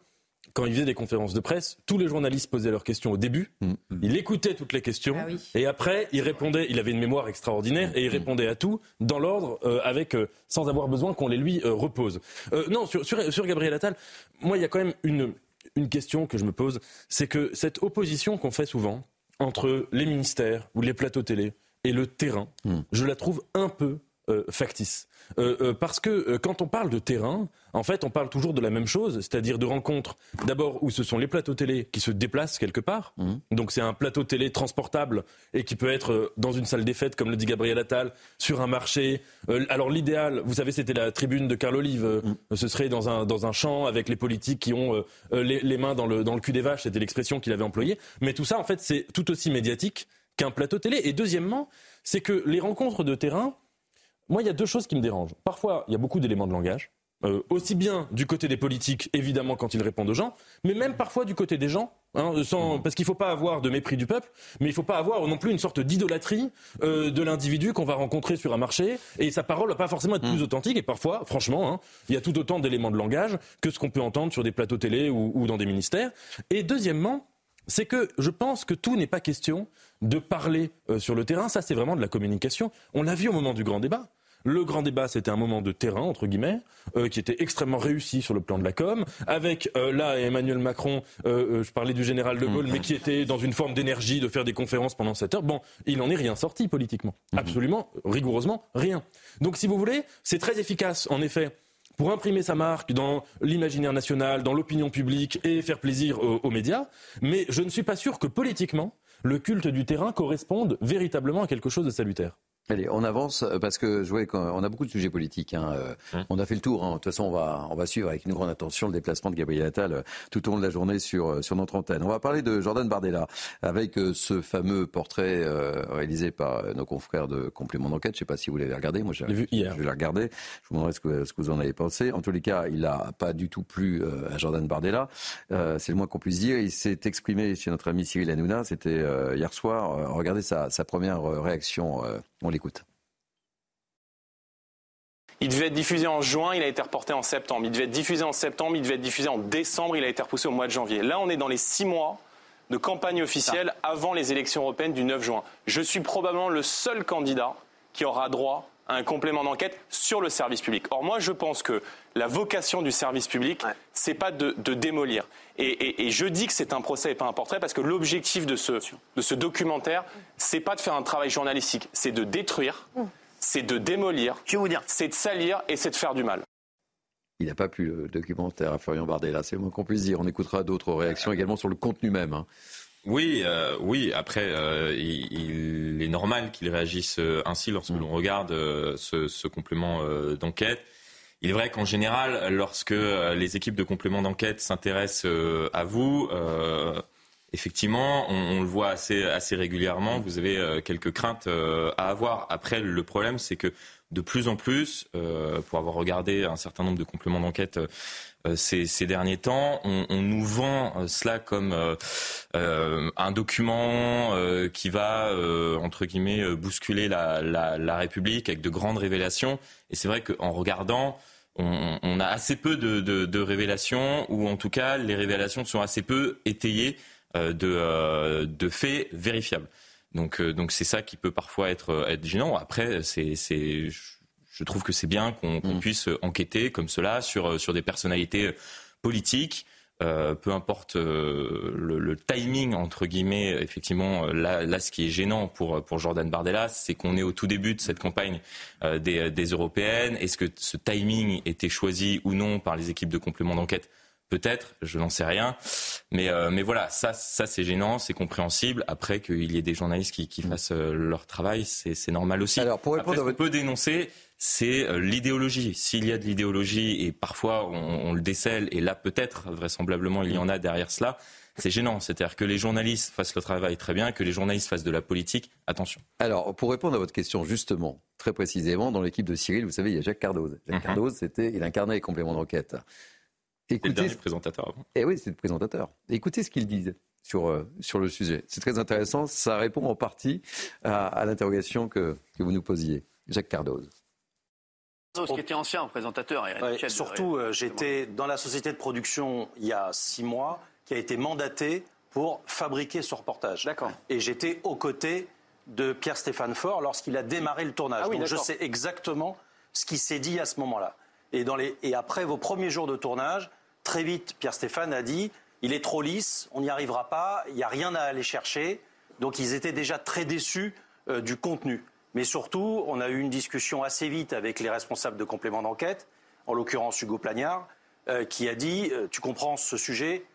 quand il faisait des conférences de presse, tous les journalistes posaient leurs questions au début. Mm. Il écoutait toutes les questions ah et après il répondait. Il avait une mémoire extraordinaire et il mm. répondait à tout dans l'ordre, euh, avec euh, sans avoir besoin qu'on les lui euh, repose. non, sur, sur, Gabriel Attal, moi il y a quand même une une question que je me pose, c'est que cette opposition qu'on fait souvent entre les ministères ou les plateaux télé et le terrain, mm. je la trouve un peu euh, factice. Euh, euh, parce que quand on parle de terrain, en fait, on parle toujours de la même chose, c'est-à-dire de rencontres. D'abord, où ce sont les plateaux télé qui se déplacent quelque part. Mmh. Donc, c'est un plateau télé transportable et qui peut être dans une salle des fêtes, comme le dit Gabriel Attal, sur un marché. alors, l'idéal, vous savez, c'était la tribune de Carl Olive. Mmh. Ce serait dans un, dans un champ avec les politiques qui ont les, les, mains dans le, dans le cul des vaches. C'était l'expression qu'il avait employée. Mais tout ça, en fait, c'est tout aussi médiatique qu'un plateau télé. Et deuxièmement, c'est que les rencontres de terrain, moi, il y a deux choses qui me dérangent. Parfois, il y a beaucoup d'éléments de langage. Euh, aussi bien du côté des politiques, évidemment, quand ils répondent aux gens, mais même parfois du côté des gens, hein, sans, parce qu'il ne faut pas avoir de mépris du peuple, mais il ne faut pas avoir non plus une sorte d'idolâtrie euh, de l'individu qu'on va rencontrer sur un marché, et sa parole ne va pas forcément être plus mm. authentique, et parfois, franchement, hein, il y a tout autant d'éléments de langage que ce qu'on peut entendre sur des plateaux télé ou dans des ministères. Et deuxièmement, c'est que je pense que tout n'est pas question de parler euh, sur le terrain. Ça, c'est vraiment de la communication. On l'a vu au moment du grand débat. Le grand débat, c'était un moment de terrain, entre guillemets, euh, qui était extrêmement réussi sur le plan de la com, avec euh, là Emmanuel Macron, je parlais du général de Gaulle, mais qui était dans une forme d'énergie de faire des conférences pendant 7 heures. Bon, il n'en est rien sorti politiquement. Mhm. Absolument, rigoureusement, rien. Donc, si vous voulez, c'est très efficace, en effet pour imprimer sa marque dans l'imaginaire national, dans l'opinion publique et faire plaisir aux, médias. Mais je ne suis pas sûr que politiquement, le culte du terrain corresponde véritablement à quelque chose de salutaire. Allez, on avance euh, parce que je vois qu'on a beaucoup de sujets politiques. Hein. Euh, hein on a fait le tour. Hein. De toute façon, on va, on va suivre avec une grande attention le déplacement de Gabriel Attal euh, tout au long de la journée sur, sur notre antenne. On va parler de Jordan Bardella avec ce fameux portrait réalisé par nos confrères de complément d'enquête. Je ne sais pas si vous l'avez regardé. Moi, j'ai vu hier. Je l'ai regardé. Je vous demanderai ce que, ce que vous en avez pensé. En tous les cas, il n'a pas du tout plu à Jordan Bardella. C'est le moins qu'on puisse dire. Il s'est exprimé chez notre ami Cyril Hanouna. C'était hier soir. regardez sa, sa première réaction. On l'écoute. Il devait être diffusé en juin, il a été reporté en septembre. Il devait être diffusé en septembre, il devait être diffusé en décembre, il a été repoussé au mois de janvier. Là, on est dans les six mois de campagne officielle avant les élections européennes du 9 juin. Je suis probablement le seul candidat qui aura droit un complément d'enquête sur le service public. Or, moi, je pense que la vocation du service public, c'est pas de, démolir. Et, je dis que c'est un procès et pas un portrait parce que l'objectif de ce, de ce documentaire, c'est pas de faire un travail journalistique, c'est de détruire, mm. c'est de démolir, c'est de salir et c'est de faire du mal. Il n'a pas pu le documentaire à Florian Bardella, c'est le moins qu'on puisse dire. On écoutera d'autres réactions également sur le contenu même. Hein. Oui, euh, oui. Après, euh, il, est normal qu'il réagisse euh, ainsi lorsque mm. l'on regarde ce, ce, complément d'enquête. Il est vrai qu'en général, lorsque les équipes de complément d'enquête s'intéressent à vous, effectivement, on, le voit assez, assez régulièrement. Vous avez quelques craintes à avoir. Après, le problème, c'est que de plus en plus, pour avoir regardé un certain nombre de compléments d'enquête euh, ces, derniers temps. On, nous vend euh, cela comme euh, un document qui va, entre guillemets, bousculer la, République avec de grandes révélations. Et c'est vrai qu'en regardant, on, a assez peu de, révélations, ou en tout cas, les révélations sont assez peu étayées de, faits vérifiables. Donc, donc c'est ça qui peut parfois être, être gênant. Après, c'est je trouve que c'est bien qu'on mm. puisse enquêter comme cela sur, euh, sur des personnalités euh, politiques. Euh, peu importe le, timing entre guillemets, effectivement, là, ce qui est gênant pour pour Jordan Bardella, c'est qu'on est au tout début de cette campagne des, des européennes. Est-ce que ce timing était choisi ou non par les équipes de complément d'enquête? Peut-être, je n'en sais rien. Mais, mais voilà, ça, ça c'est gênant, c'est compréhensible. Après qu'il y ait des journalistes qui, qui mm. fassent leur travail, c'est normal aussi. Alors, pour répondre Après, ce peut dénoncer, c'est euh, l'idéologie. S'il y a de l'idéologie, et parfois on, le décèle, et là peut-être, vraisemblablement, il y en a derrière cela, c'est gênant. C'est-à-dire que les journalistes fassent le travail très bien, que les journalistes fassent de la politique, attention. Alors, pour répondre à votre question, justement, très précisément, dans l'équipe de Cyril, vous savez, il y a Jacques Cardoz. Jacques mhm. Cardoz, c'était, il incarnait les compléments d'enquête. Écoutez, le présentateur avant. Eh oui, c'est le présentateur. Écoutez ce qu'il disait sur, euh, sur le sujet. C'est très intéressant. Ça répond en partie à, l'interrogation que, que vous nous posiez. Jacques Cardoz qui était ancien présentateur. surtout, euh, j'étais dans la société de production il y a six mois, qui a été mandatée pour fabriquer ce reportage. D'accord. Et j'étais aux côtés de Pierre-Stéphane Faure lorsqu'il a démarré le tournage. Ah Donc je sais exactement ce qui s'est dit à ce moment-là. Et, dans les... et après vos premiers jours de tournage, très vite, Pierre-Stéphane a dit il est trop lisse, on n'y arrivera pas, il n'y a rien à aller chercher. Donc ils étaient déjà très déçus euh, du contenu. Mais surtout, on a eu une discussion assez vite avec les responsables de complément d'enquête, en l'occurrence Hugo Plagnard, euh, qui a dit euh, Tu comprends ce sujet,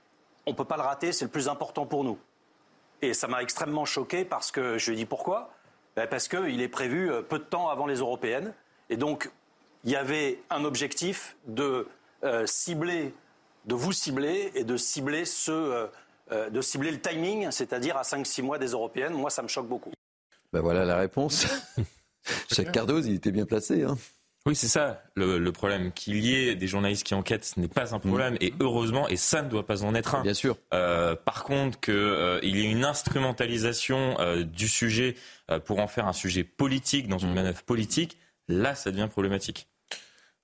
on ne peut pas le rater, c'est le plus important pour nous. Et ça m'a extrêmement choqué parce que je lui ai dit pourquoi? Ben, Parce qu'il est prévu peu de temps avant les européennes. Et donc, il y avait un objectif de cibler, de vous cibler et de cibler, ce, de cibler le timing, c'est-à-dire à 5-6 mois des européennes. Moi, ça me choque beaucoup. Ben voilà la réponse. Jacques Cardoz, il était bien placé. Hein. Oui, c'est ça le, problème. Qu'il y ait des journalistes qui enquêtent, ce n'est pas un problème. Et heureusement, et ça ne doit pas en être un. Bien sûr. Euh, par contre, qu'il euh, y ait une instrumentalisation euh, du sujet pour en faire un sujet politique dans une mm. manœuvre politique, là, ça devient problématique.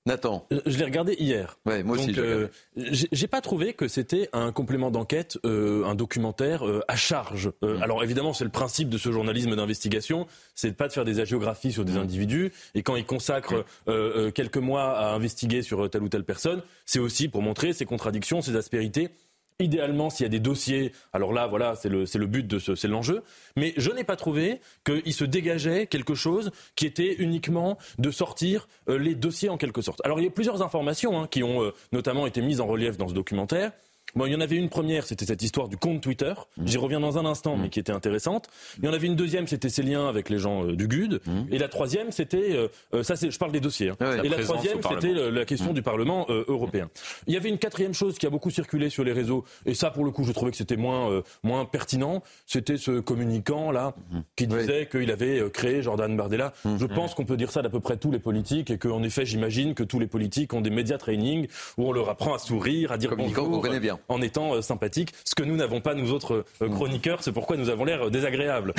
Nathan. Euh, je l'ai regardé hier. Ouais, moi aussi. Euh, j'ai pas trouvé que c'était un complément d'enquête, euh, un documentaire à charge. Mm. Alors évidemment, c'est le principe de ce journalisme d'investigation, c'est de pas de faire des agiographies sur des mm. individus. Et quand il consacre mm. quelques mois à investiguer sur telle ou telle personne, c'est aussi pour montrer ses contradictions, ses aspérités Idéalement, s'il y a des dossiers, alors là, voilà, c'est le, le but de ce, c'est l'enjeu. Mais je n'ai pas trouvé qu'il se dégageait quelque chose qui était uniquement de sortir euh, les dossiers en quelque sorte. Alors il y a plusieurs informations hein, qui ont euh, notamment été mises en relief dans ce documentaire. Bon, il y en avait une première, c'était cette histoire du compte Twitter. Mmh. J'y reviens dans un instant, mais mmh. qui était intéressante. Il y en avait une deuxième, c'était ces liens avec les gens euh, du GUD. Mmh. Et la troisième, c'était, euh, euh, ça c'est, je parle des dossiers. Hein. et la troisième, c'était la question du Parlement européen. Il y avait une quatrième chose qui a beaucoup circulé sur les réseaux, et ça pour le coup, je trouvais que c'était moins, moins pertinent. C'était ce communicant là qui disait qu'il avait créé Jordan Bardella. Je pense qu'on peut dire ça d'à peu près tous les politiques, et qu'en effet, j'imagine que tous les politiques ont des médias training où on leur apprend à sourire, à dire bonjour. bien en étant euh, sympathique, ce que nous n'avons pas, nous autres euh, chroniqueurs, c'est pourquoi nous avons l'air désagréables.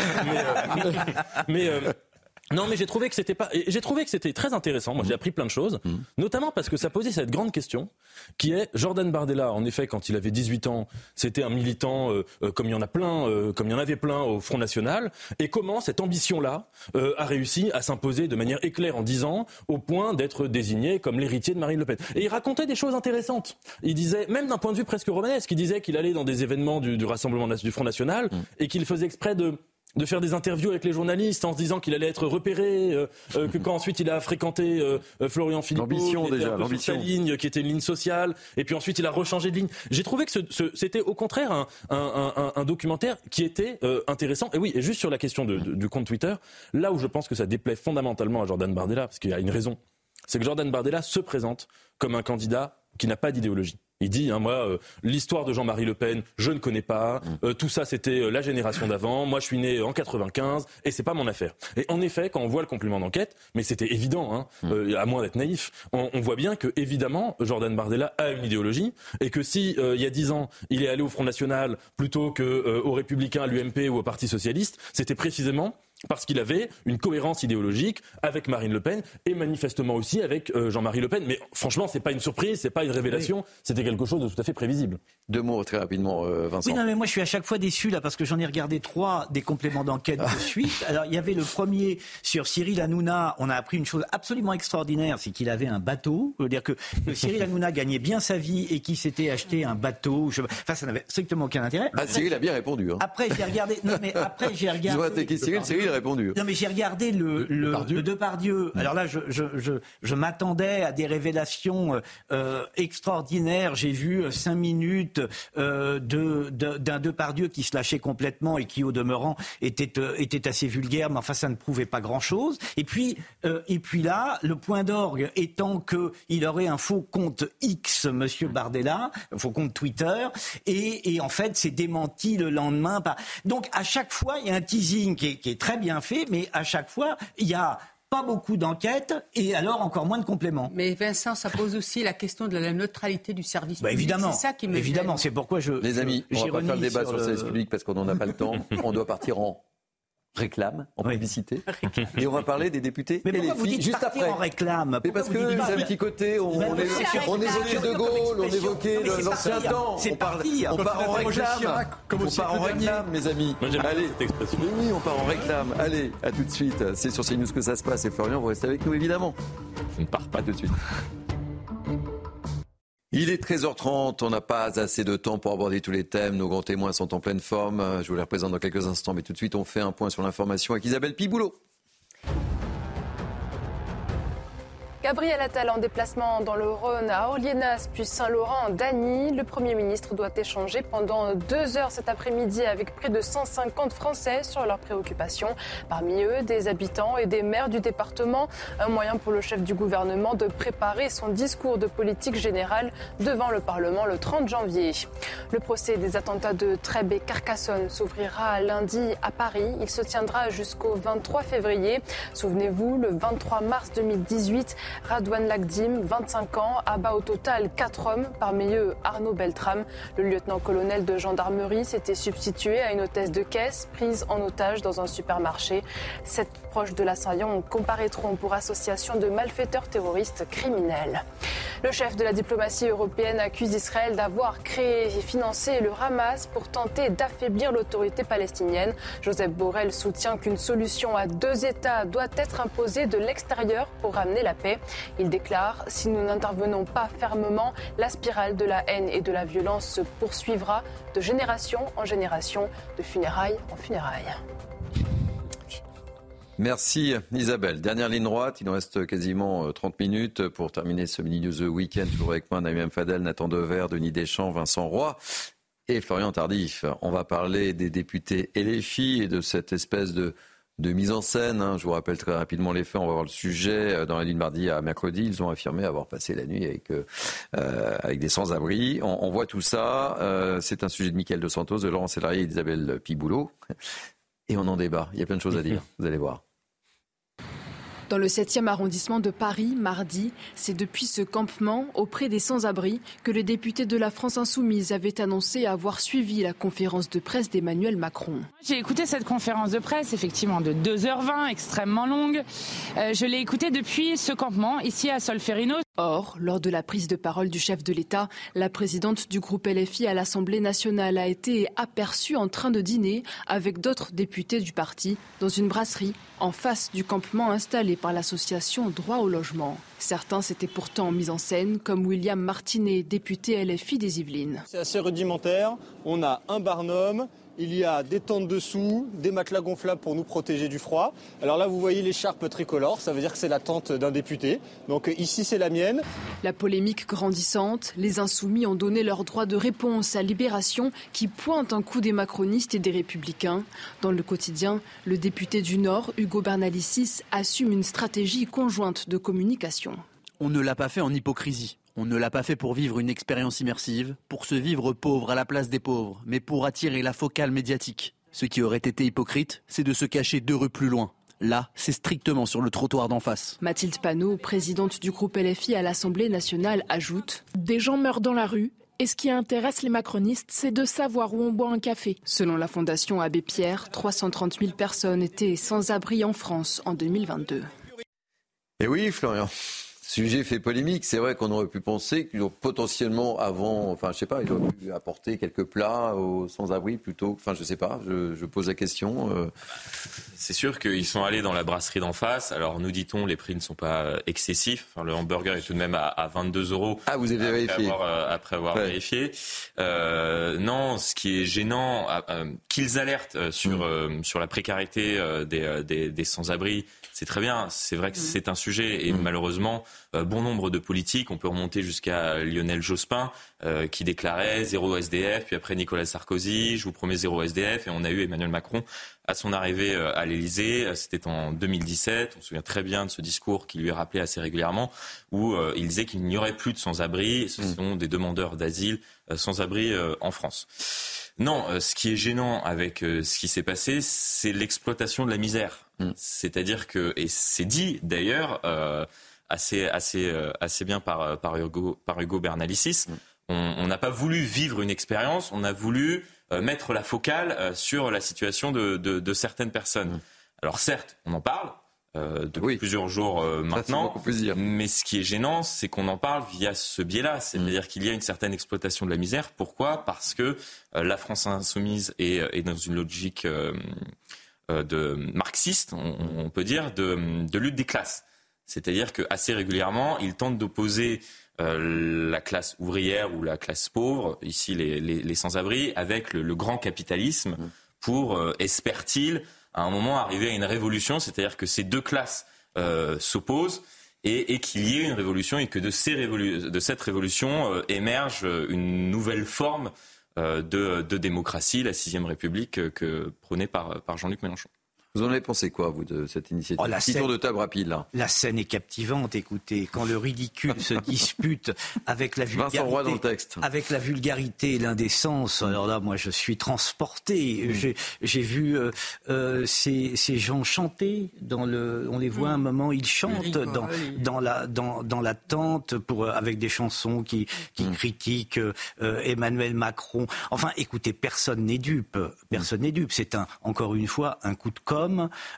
mais, euh, non, mais j'ai trouvé que c'était pas. J'ai trouvé que c'était très intéressant. Moi, j'ai appris plein de choses, mmh. notamment parce que ça posait cette grande question, qui est Jordan Bardella. En effet, quand il avait 18 ans, c'était un militant euh, euh, comme il y en a plein, euh, comme il y en avait plein au Front National. Et comment cette ambition-là a réussi à s'imposer de manière éclair en 10 ans, au point d'être désigné comme l'héritier de Marine Le Pen. Et il racontait des choses intéressantes. Il disait, même d'un point de vue presque romanesque, il disait qu'il allait dans des événements du, du Rassemblement du Front National mmh. et qu'il faisait exprès de de faire des interviews avec les journalistes en se disant qu'il allait être repéré, euh, euh, que quand ensuite il a fréquenté euh, Florian Philippot, l'ambition déjà, l'ambition, ligne, qui était une ligne sociale, et puis ensuite il a rechangé de ligne. J'ai trouvé que c'était au contraire un, documentaire qui était intéressant. Et oui, et juste sur la question du compte Twitter, là où je pense que ça déplaît fondamentalement à Jordan Bardella, parce qu'il y a une raison, c'est que Jordan Bardella se présente comme un candidat qui n'a pas d'idéologie. Il dit, hein, moi, euh, l'histoire de Jean-Marie Le Pen, je ne connais pas. Mm. Euh, tout ça, c'était euh, la génération d'avant. Moi, je suis né en 95 et c'est pas mon affaire. Et en effet, quand on voit le complément d'enquête, mais c'était évident, hein, mm. à moins d'être naïf, on, on, voit bien que évidemment, Jordan Bardella a une idéologie et que si il y a dix ans, il est allé au Front National plutôt que aux Républicains, à l'UMP ou au Parti socialiste, c'était précisément parce qu'il avait une cohérence idéologique avec Marine Le Pen et manifestement aussi avec euh, Jean-Marie Le Pen. Mais franchement, c'est pas une surprise, c'est pas une révélation, c'était quelque chose de tout à fait prévisible. Deux mots très rapidement, euh, Vincent. Oui, non, mais moi je suis à chaque fois déçu là parce que j'en ai regardé trois des compléments d'enquête de suite. Alors il y avait le premier sur Cyril Hanouna. On a appris une chose absolument extraordinaire, c'est qu'il avait un bateau. Je veux dire que, Cyril Hanouna gagnait bien sa vie et qu'il s'était acheté un bateau. Enfin, ça n'avait strictement aucun intérêt. ah, Cyril a bien répondu. Hein. Après j'ai regardé. Non, mais après j'ai regardé. Cyril, A répondu. Non mais j'ai regardé le, le, le Depardieu. Alors là, je, je, je, je m'attendais à des révélations euh, extraordinaires. J'ai vu euh, cinq minutes. Euh, de, d'un Depardieu qui se lâchait complètement et qui, au demeurant, était, euh, était assez vulgaire, mais enfin, ça ne prouvait pas grand-chose. Et puis, euh, et puis là, le point d'orgue étant qu'il aurait un faux compte X, Monsieur Bardella, un faux compte Twitter, et, et en fait, c'est démenti le lendemain. Par... Donc, à chaque fois, il y a un teasing qui est, qui est très bien fait, mais à chaque fois, il y a pas beaucoup d'enquêtes et alors encore moins de compléments. Mais Vincent, ça pose aussi la question de la neutralité du service bah, public. Évidemment, c'est ça qui me évidemment, c'est pourquoi je. Les amis, on va pas faire le débat sur, le service public parce qu'on n'en a pas le temps. on doit partir en réclame, en publicité. Et on va parler des députés mais et les vous dites juste après. en réclame Mais parce que c'est un petit côté, on, on, évoquait De Gaulle, on évoquait l'ancien temps. C'est parti. On part en réclame. On part en réclame, mes amis. Allez, oui, on part en réclame. Allez, à tout de suite. C'est sur CNews que ça se passe. Et Florian, vous restez avec nous, évidemment. On ne part pas tout de suite. Il est 13h30, on n'a pas assez de temps pour aborder tous les thèmes. Nos grands témoins sont en pleine forme. Je vous les représente dans quelques instants, mais tout de suite, on fait un point sur l'information avec Isabelle Piboulot. Gabriel Attal en déplacement dans le Rhône à Orlienas puis Saint-Laurent, Dany. Le Premier ministre doit échanger pendant deux heures cet après-midi avec près de 150 Français sur leurs préoccupations. Parmi eux, des habitants et des maires du département. Un moyen pour le chef du gouvernement de préparer son discours de politique générale devant le Parlement le 30 janvier. Le procès des attentats de Trèbes et Carcassonne s'ouvrira lundi à Paris. Il se tiendra jusqu'au 23 février. Souvenez-vous, le 23 mars 2018, Radouane Lagdim, 25 ans, abat au total 4 hommes, parmi eux Arnaud Beltrame. Le lieutenant-colonel de gendarmerie s'était substitué à une hôtesse de caisse prise en otage dans un supermarché. Sept proches de l'assaillant comparaîtront pour association de malfaiteurs terroristes criminels. Le chef de la diplomatie européenne accuse Israël d'avoir créé et financé le Hamas pour tenter d'affaiblir l'autorité palestinienne. Joseph Borrell soutient qu'une solution à deux États doit être imposée de l'extérieur pour ramener la paix. Il déclare Si nous n'intervenons pas fermement, la spirale de la haine et de la violence se poursuivra de génération en génération, de funérailles en funérailles. Merci Isabelle. Dernière ligne droite, il nous reste quasiment 30 euh, minutes pour terminer ce mini news week-end. Toujours avec moi, Naïm Fadel, Nathan Dever, Denis Deschamps, Vincent Roy et Florian Tardif. On va parler des députés et les filles et de cette espèce de, de mise en scène. Hein. Je vous rappelle très rapidement les faits. On va voir le sujet. Euh, dans la nuit de mardi à mercredi, ils ont affirmé avoir passé la nuit avec, euh, avec des sans-abri. On, voit tout ça. C'est un sujet de Michael De Santos, de Laurent Sélarié et d'Isabelle Piboulot. Et on en débat. Il y a plein de choses à dire. Vous allez voir. Dans le 7e arrondissement de Paris, mardi, c'est depuis ce campement auprès des sans-abri que le député de la France Insoumise avait annoncé avoir suivi la conférence de presse d'Emmanuel Macron. J'ai écouté cette conférence de presse, effectivement, de 2h20, extrêmement longue. Euh, je l'ai écoutée depuis ce campement, ici à Solferino. Or, lors de la prise de parole du chef de l'État, la présidente du groupe LFI à l'Assemblée nationale a été aperçue en train de dîner avec d'autres députés du parti dans une brasserie en face du campement installé par l'association Droit au logement. Certains s'étaient pourtant mis en scène, comme William Martinet, député LFI des Yvelines. C'est assez rudimentaire. On a un barnum, il y a des tentes dessous, des matelas gonflables pour nous protéger du froid. Alors là, vous voyez l'écharpe tricolore, ça veut dire que c'est la tente d'un député. Donc ici, c'est la mienne. La polémique grandissante, les insoumis ont donné leur droit de réponse à Libération qui pointe un coup des macronistes et des républicains. Dans le quotidien, le député du Nord, Hugo Bernalicis, assume une stratégie conjointe de communication. On ne l'a pas fait en hypocrisie. On ne l'a pas fait pour vivre une expérience immersive, pour se vivre pauvre à la place des pauvres, mais pour attirer la focale médiatique. Ce qui aurait été hypocrite, c'est de se cacher deux rues plus loin. Là, c'est strictement sur le trottoir d'en face. Mathilde Panot, présidente du groupe LFI à l'Assemblée nationale, ajoute Des gens meurent dans la rue. Et ce qui intéresse les macronistes, c'est de savoir où on boit un café. Selon la Fondation Abbé Pierre, 330 000 personnes étaient sans abri en France en 2022. Et oui, Florian sujet fait polémique. C'est vrai qu'on aurait pu penser qu'ils ont potentiellement avant, enfin je sais pas, ils auraient pu apporter quelques plats aux sans-abri plutôt. Enfin je sais pas, je, pose la question. Euh. C'est sûr qu'ils sont allés dans la brasserie d'en face. Alors nous dit-on, les prix ne sont pas excessifs. Enfin, le hamburger est tout de même à, 22 euros. Ah vous avez vérifié euh, Après avoir vérifié. Euh, non, ce qui est gênant, qu'ils alertent sur mm. sur la précarité des, des, des sans-abri c'est très bien. C'est vrai que mm. c'est un sujet et mm. malheureusement, euh, bon nombre de politiques, on peut remonter jusqu'à Lionel Jospin euh, qui déclarait zéro SDF, puis après Nicolas Sarkozy, je vous promets zéro SDF, et on a eu Emmanuel Macron à son arrivée euh, à l'Élysée. C'était en 2017. On se souvient très bien de ce discours qui lui est rappelé assez régulièrement, où il disait qu'il n'y aurait plus de sans-abri. Ce mm. sont des demandeurs d'asile sans-abri en France. Non, ce qui est gênant avec ce qui s'est passé, c'est l'exploitation de la misère. Mm. C'est-à-dire que, et c'est dit d'ailleurs euh, assez, assez, euh, assez bien par, par, Hugo, par Hugo Bernalicis, mm. on n'a pas voulu vivre une expérience, on a voulu euh, mettre la focale sur la situation de, de, certaines personnes. Mm. Alors certes, on en parle. depuis plusieurs jours maintenant. mais ce qui est gênant, c'est qu'on en parle via ce biais-là. C'est-à-dire qu'il y a une certaine exploitation de la misère. Pourquoi? Parce que la France insoumise est, est, dans une logique euh, de marxiste, on, peut dire, de, lutte des classes. C'est-à-dire que assez régulièrement, ils tentent d'opposer euh, la classe ouvrière ou la classe pauvre, ici les, sans-abri, avec le, grand capitalisme mmh. pour, euh, espère-t-il, à un moment arriver à une révolution, c'est-à-dire que ces deux classes s'opposent et, qu'il y ait une révolution et que de, ces de cette révolution émerge une nouvelle forme de, démocratie, la sixième République que prônée par Jean-Luc Mélenchon. Vous en avez pensé quoi, vous, de cette initiative oh, la scène, tour de table rapide, là. La scène est captivante, écoutez. Quand le ridicule se dispute avec la vulgarité. Vincent Roy dans le texte. Avec la vulgarité et l'indécence. Alors là, moi, je suis transporté. J'ai vu euh, euh, ces, ces, gens chanter dans le. On les voit un moment, ils chantent dans, dans, la, dans, dans la tente pour, avec des chansons qui, qui mm. critiquent euh, Emmanuel Macron. Enfin, écoutez, personne n'est dupe. Personne n'est dupe. C'est un, encore une fois, un coup de com'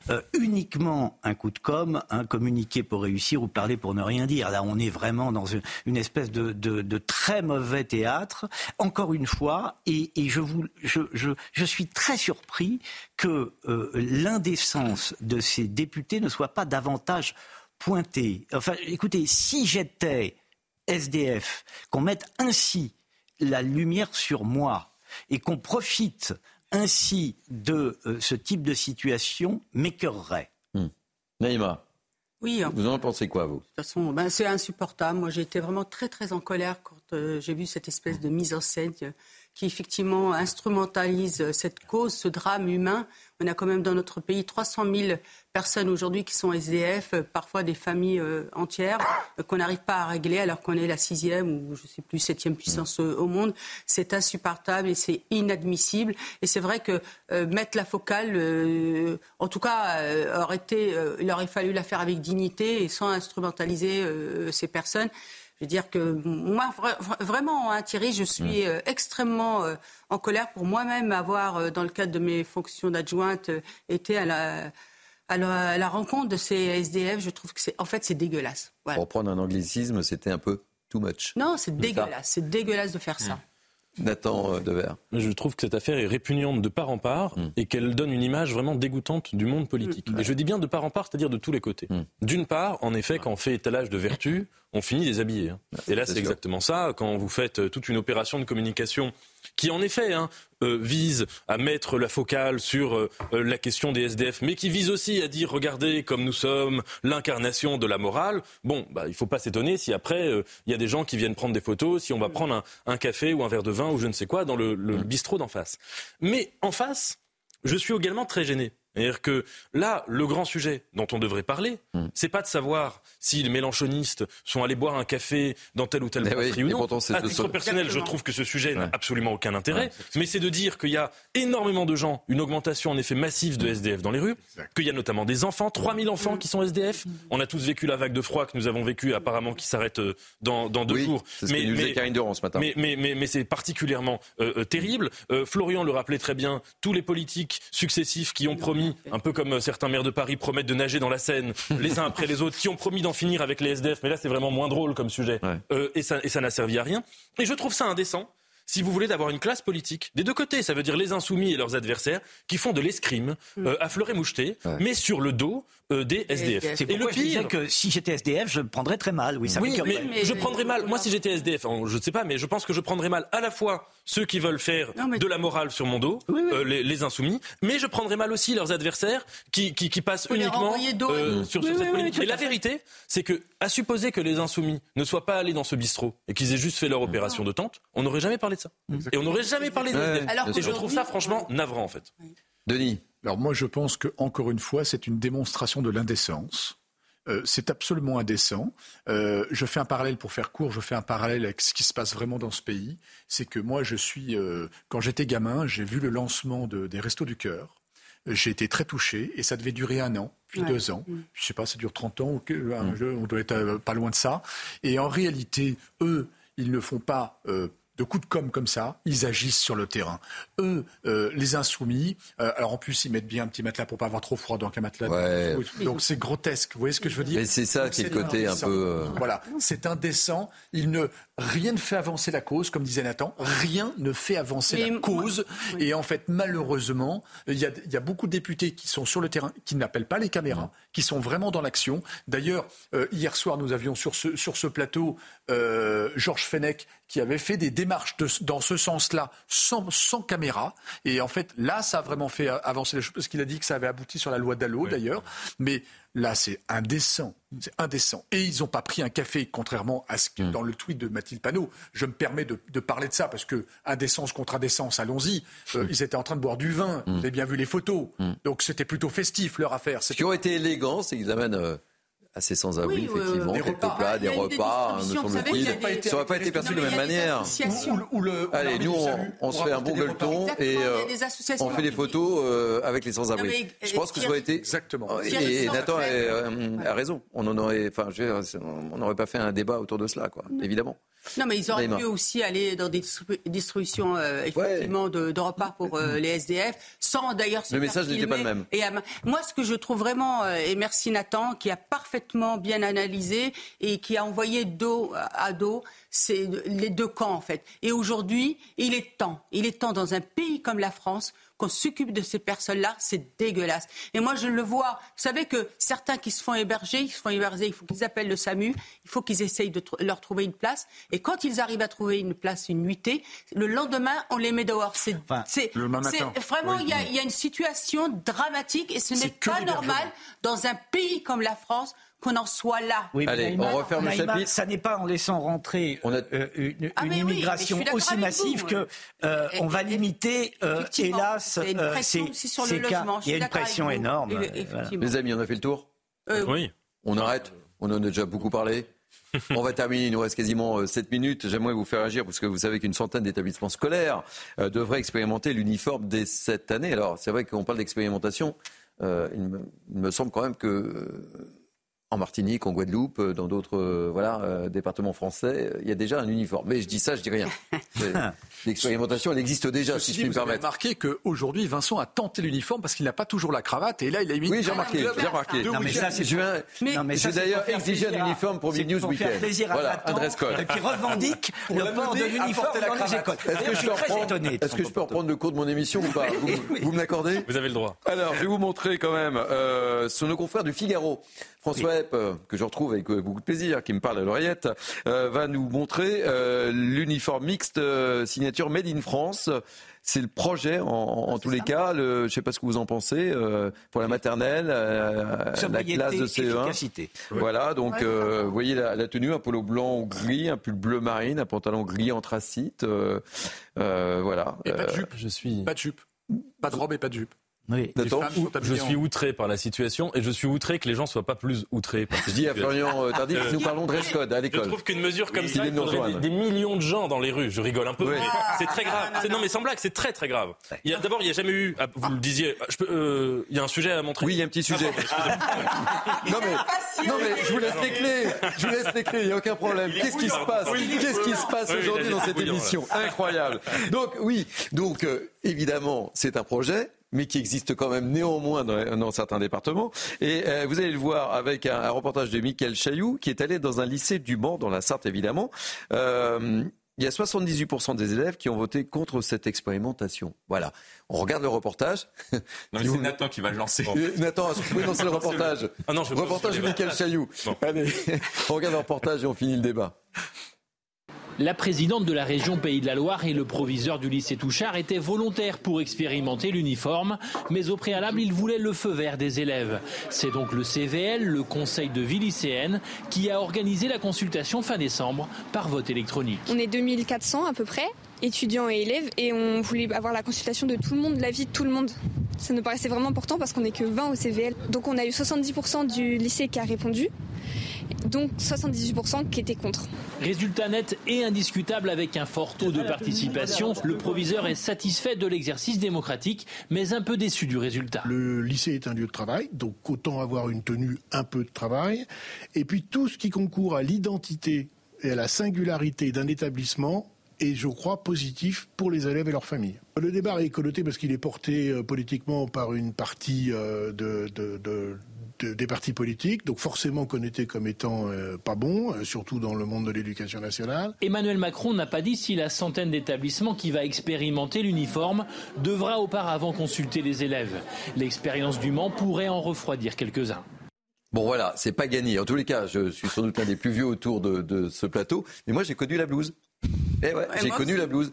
Euh, uniquement un coup de com', un communiqué pour réussir ou parler pour ne rien dire. Là, on est vraiment dans une, espèce de, très mauvais théâtre. Encore une fois, et, je, vous, suis très surpris que euh, l'indécence de ces députés ne soit pas davantage pointée. Enfin, écoutez, si j'étais SDF, qu'on mette ainsi la lumière sur moi et qu'on profite ainsi de euh, ce type de situation m'écœurerait. Hmm. Naïma oui, vous en pensez quoi, vous? De toute façon, ben, c'est insupportable. Moi, j'ai été vraiment très, très en colère quand euh, j'ai vu cette espèce de mise en scène qui effectivement instrumentalise cette cause, ce drame humain. On a quand même dans notre pays 300 000 personnes aujourd'hui qui sont SDF, parfois des familles euh, entières euh, qu'on n'arrive pas à régler alors qu'on est la sixième ou je ne sais plus septième puissance au monde. C'est insupportable et c'est inadmissible. Et c'est vrai que euh, mettre la focale, en tout cas, aurait été, il aurait fallu la faire avec dignité et sans instrumentaliser ces personnes. Je veux dire que moi, vraiment, hein, Thierry, je suis euh, extrêmement euh, en colère pour moi-même avoir, euh, dans le cadre de mes fonctions d'adjointe, été à la, à la, rencontre de ces SDF. Je trouve que c'est, en fait, c'est dégueulasse. Pour prendre un anglicisme, c'était un peu too much. Non, c'est dégueulasse. C'est dégueulasse de faire ça. Nathan euh, Devers. Je trouve que cette affaire est répugnante de part en part hmm. et qu'elle donne une image vraiment dégoûtante du monde politique. Hmm. Et je dis bien de part en part, c'est-à-dire de tous les côtés. Hmm. D'une part, en effet, quand on fait étalage de vertu, on finit déshabillé. Hein. Et là, c'est exactement ça. Quand vous faites euh, toute une opération de communication qui en effet hein, euh, vise à mettre la focale sur euh, euh, la question des SDF, mais qui vise aussi à dire regardez comme nous sommes l'incarnation de la morale. Bon, bah, il ne faut pas s'étonner si après il y a des gens qui viennent prendre des photos, si on va prendre un, café ou un verre de vin ou je ne sais quoi dans le, le bistrot d'en face. Mais en face, je suis également très gêné. C'est-à-dire que là, le grand sujet dont on devrait parler, ce hmm. c'est pas de savoir si les mélanchonistes sont allés boire un café dans tel ou tel brasserie ou non. À titre personnel, je trouve que ce sujet n'a absolument aucun intérêt. mais c'est de dire qu'il y a énormément de gens, une augmentation en effet massive de SDF dans les rues, qu'il y a notamment des enfants, 3000 enfants qui sont SDF. On a tous vécu la vague de froid que nous avons vécue apparemment qui s'arrête euh, dans, deux jours. mais, mais, ce matin. Mais, mais, c'est particulièrement euh, euh, terrible. Florian le rappelait très bien, tous les politiques successifs qui ont promis un peu comme certains maires de Paris promettent de nager dans la Seine, les uns après les autres, qui ont promis d'en finir avec les SDF, mais là c'est vraiment moins drôle comme sujet, euh, et ça n'a servi à rien. Et je trouve ça indécent si vous voulez, d'avoir une classe politique des deux côtés. Ça veut dire les insoumis et leurs adversaires qui font de l'escrime mm. euh, à fleur et moucheté, mais sur le dos euh, des SDF. Et le pire, que si j'étais SDF, je prendrais très mal. Oui, ça oui mais, je prendrais mal. Moi, si j'étais SDF, je ne sais pas, mais je pense que je prendrais mal à la fois ceux qui veulent faire de la morale sur mon dos, euh, les, insoumis, mais je prendrais mal aussi leurs adversaires qui, qui, passent uniquement sur, sur cette politique. Mais la vérité, c'est que, à supposer que les insoumis ne soient pas allés dans ce bistrot et qu'ils aient juste fait leur opération de tente, on n'aurait jamais parlé ça. Et on n'aurait jamais parlé de Et je trouve ça franchement navrant en fait. Denis. Alors moi je pense que encore une fois c'est une démonstration de l'indécence. Euh, c'est absolument indécent. Euh, je fais un parallèle pour faire court, je fais un parallèle avec ce qui se passe vraiment dans ce pays. C'est que moi, je suis, euh, quand j'étais gamin, j'ai vu le lancement des Restos du Cœur. J'ai été très touché et ça devait durer un an, puis deux ans. Mm. Je sais pas, ça dure 30 ans, on doit être pas loin de ça. Et en réalité, eux, ils ne font pas de coups de com comme ça, ils agissent sur le terrain. Eux, euh, les insoumis, euh, alors en plus ils mettent bien un petit matelas pour pas avoir trop froid, donc un matelas. Donc c'est grotesque. Vous voyez ce que je veux dire? Mais c'est ça qui est le côté un peu. Euh, voilà, c'est indécent. Il ne rien ne fait avancer la cause, comme disait Nathan. Rien ne fait avancer la cause. Et en fait, malheureusement, il y, a, beaucoup de députés qui sont sur le terrain, qui n'appellent pas les caméras, qui sont vraiment dans l'action. D'ailleurs, hier soir, nous avions sur ce, sur ce plateau Georges Fenech qui avait fait des démonstrations démarche dans ce sens-là, sans, sans, caméra. Et en fait, là, ça a vraiment fait avancer les choses, parce qu'il a dit que ça avait abouti sur la loi Dallot, d'ailleurs. Mais là, c'est indécent. C'est indécent. Et ils n'ont pas pris un café, contrairement à ce que hmm. dans le tweet de Mathilde Panot. Je me permets de, parler de ça, parce que indécence contre indécence, allons-y. Euh, hmm. ils étaient en train de boire du vin. Hmm. Vous avez bien vu les photos. Donc c'était plutôt festif, leur affaire. Ce qui aurait été élégant, c'est qu'ils amènent... Euh, assez sans-abri, effectivement, des quelques plats, des repas, me semble-t-il. Ça n'aurait pas été perçu de la même manière. Allez, nous, on, se fait un bon gueuleton et euh, on fait des photos euh, avec les sans-abri. Je pense que ça aurait été... Exactement. Et, Nathan euh, a, raison. On n'aurait pas fait un débat autour de cela, quoi, évidemment. Non, mais ils auraient pu aussi aller dans des distributions euh, effectivement de, repas pour euh, les SDF, sans d'ailleurs se Le message n'était pas le même. Et moi, ce que je trouve vraiment, euh, et merci Nathan, qui a parfaitement bien analysé et qui a envoyé dos à dos, c'est les deux camps en fait. Et aujourd'hui, il est temps, il est temps dans un pays comme la France qu'on s'occupe de ces personnes-là, c'est dégueulasse. Et moi, je le vois. Vous savez que certains qui se font héberger, ils se font héberger, il faut qu'ils appellent le SAMU, il faut qu'ils essayent de leur trouver une place. Et quand ils arrivent à trouver une place, une nuitée, le lendemain, on les met dehors. C'est vraiment, il y, a une situation dramatique et ce n'est pas normal dans un pays comme la France qu'on en soit là. Oui, Allez, on referme le chapitre. Ça n'est pas en laissant rentrer euh, une, ah, immigration aussi massive que euh, on va limiter, euh, hélas, ces, cas. Il y a une pression énorme. Les amis, on a fait le tour Oui. On arrête On en a déjà beaucoup parlé on va terminer, il nous reste quasiment 7 minutes. J'aimerais vous faire agir parce que vous savez qu'une centaine d'établissements scolaires devraient expérimenter l'uniforme dès cette année. Alors c'est vrai qu'on parle d'expérimentation. il, me semble quand même que en Martinique, en Guadeloupe, euh, dans d'autres euh, voilà, euh, départements français, il y a déjà un uniforme. Mais je dis ça, je dis rien. L'expérimentation, elle existe déjà, si je puis me permettre. Vous remarqué qu'aujourd'hui, Vincent a tenté l'uniforme parce qu'il n'a pas toujours la cravate. Et là, il a mis. Oui, j'ai remarqué. J'ai remarqué. Non, mais ça, je vais, d'ailleurs exiger un uniforme pour News Weekend. Voilà, un dress code. Qui revendique le port de l'uniforme dans les écoles. Est-ce que je peux reprendre le cours de mon émission ou pas Vous me l'accordez Vous avez le droit. Alors, je vais vous montrer quand même. Ce sont nos confrères du Figaro. François Epp, euh, que je retrouve avec euh, beaucoup de plaisir, qui me parle à l'oreillette, euh, va nous montrer l'uniforme mixte signature Made in France. C'est le projet en, tous les cas. je ne sais pas ce que vous en pensez pour la maternelle, la classe de CE1. Voilà, donc vous voyez la, tenue, un polo blanc ou gris, un pull bleu marine, un pantalon gris anthracite. voilà. Et pas de jupe? Je suis. Pas de jupe. Pas de robe et pas de jupe. Oui. Je suis outré par la situation et je suis outré que les gens soient pas plus outrés. je dis à Florian euh, Tardif, nous parlons dress code à l'école. Je trouve qu'une mesure comme ça, il faudrait des, millions de gens dans les rues. Je rigole un peu. C'est très grave. Non mais sans blague, c'est très très grave. D'abord, il n'y a jamais eu. Ah, vous le disiez. Je peux, euh, il y a un sujet à montrer. Oui, il y a un petit sujet. non mais, non mais, je vous laisse les clés. Je vous laisse les clés. Il n'y a aucun problème. Qu'est-ce qui se passe Qu'est-ce qui se passe aujourd'hui dans cette émission Incroyable. Donc oui, donc euh, évidemment, c'est un projet mais qui existe quand même néanmoins dans, certains départements. Et euh, vous allez le voir avec un, reportage de Michael Chailloux, qui est allé dans un lycée du Mans, dans la Sarthe évidemment. Euh, il y a 78% des élèves qui ont voté contre cette expérimentation. Voilà. On regarde le reportage. Non, c'est Nathan qui va le lancer. Euh, Nathan, est-ce que vous pouvez lancer le reportage? Ah non, je Reportage de Michael Chailloux. Allez, on regarde le reportage et on finit le débat. La présidente de la région Pays de la Loire et le proviseur du lycée Touchard étaient volontaires pour expérimenter l'uniforme, mais au préalable, ils voulaient le feu vert des élèves. C'est donc le CVL, le Conseil de vie lycéenne, qui a organisé la consultation fin décembre par vote électronique. On est 2400 à peu près, étudiants et élèves, et on voulait avoir la consultation de tout le monde, l'avis de tout le monde. Ça nous paraissait vraiment important parce qu'on n'est que 20 au CVL. Donc on a eu 70% du lycée qui a répondu donc 78% qui étaient contre. Résultat net et indiscutable avec un fort taux de participation. Le proviseur est satisfait de l'exercice démocratique, mais un peu déçu du résultat. Le lycée est un lieu de travail, donc autant avoir une tenue un peu de travail. Et puis tout ce qui concourt à l'identité et à la singularité d'un établissement est, je crois, positif pour les élèves et leurs familles. Le débat est connoté parce qu'il est porté euh, politiquement par une partie euh, de, des partis politiques, donc forcément connoté comme étant euh, pas bon, euh, surtout dans le monde de l'éducation nationale. Emmanuel Macron n'a pas dit si la centaine d'établissements qui va expérimenter l'uniforme devra auparavant consulter les élèves. L'expérience du Mans pourrait en refroidir quelques-uns. Bon voilà, c'est pas gagné. En tous les cas, je suis sans doute un des plus vieux autour de, de ce plateau, mais moi j'ai connu la blouse. Eh ouais, j'ai connu la blouse.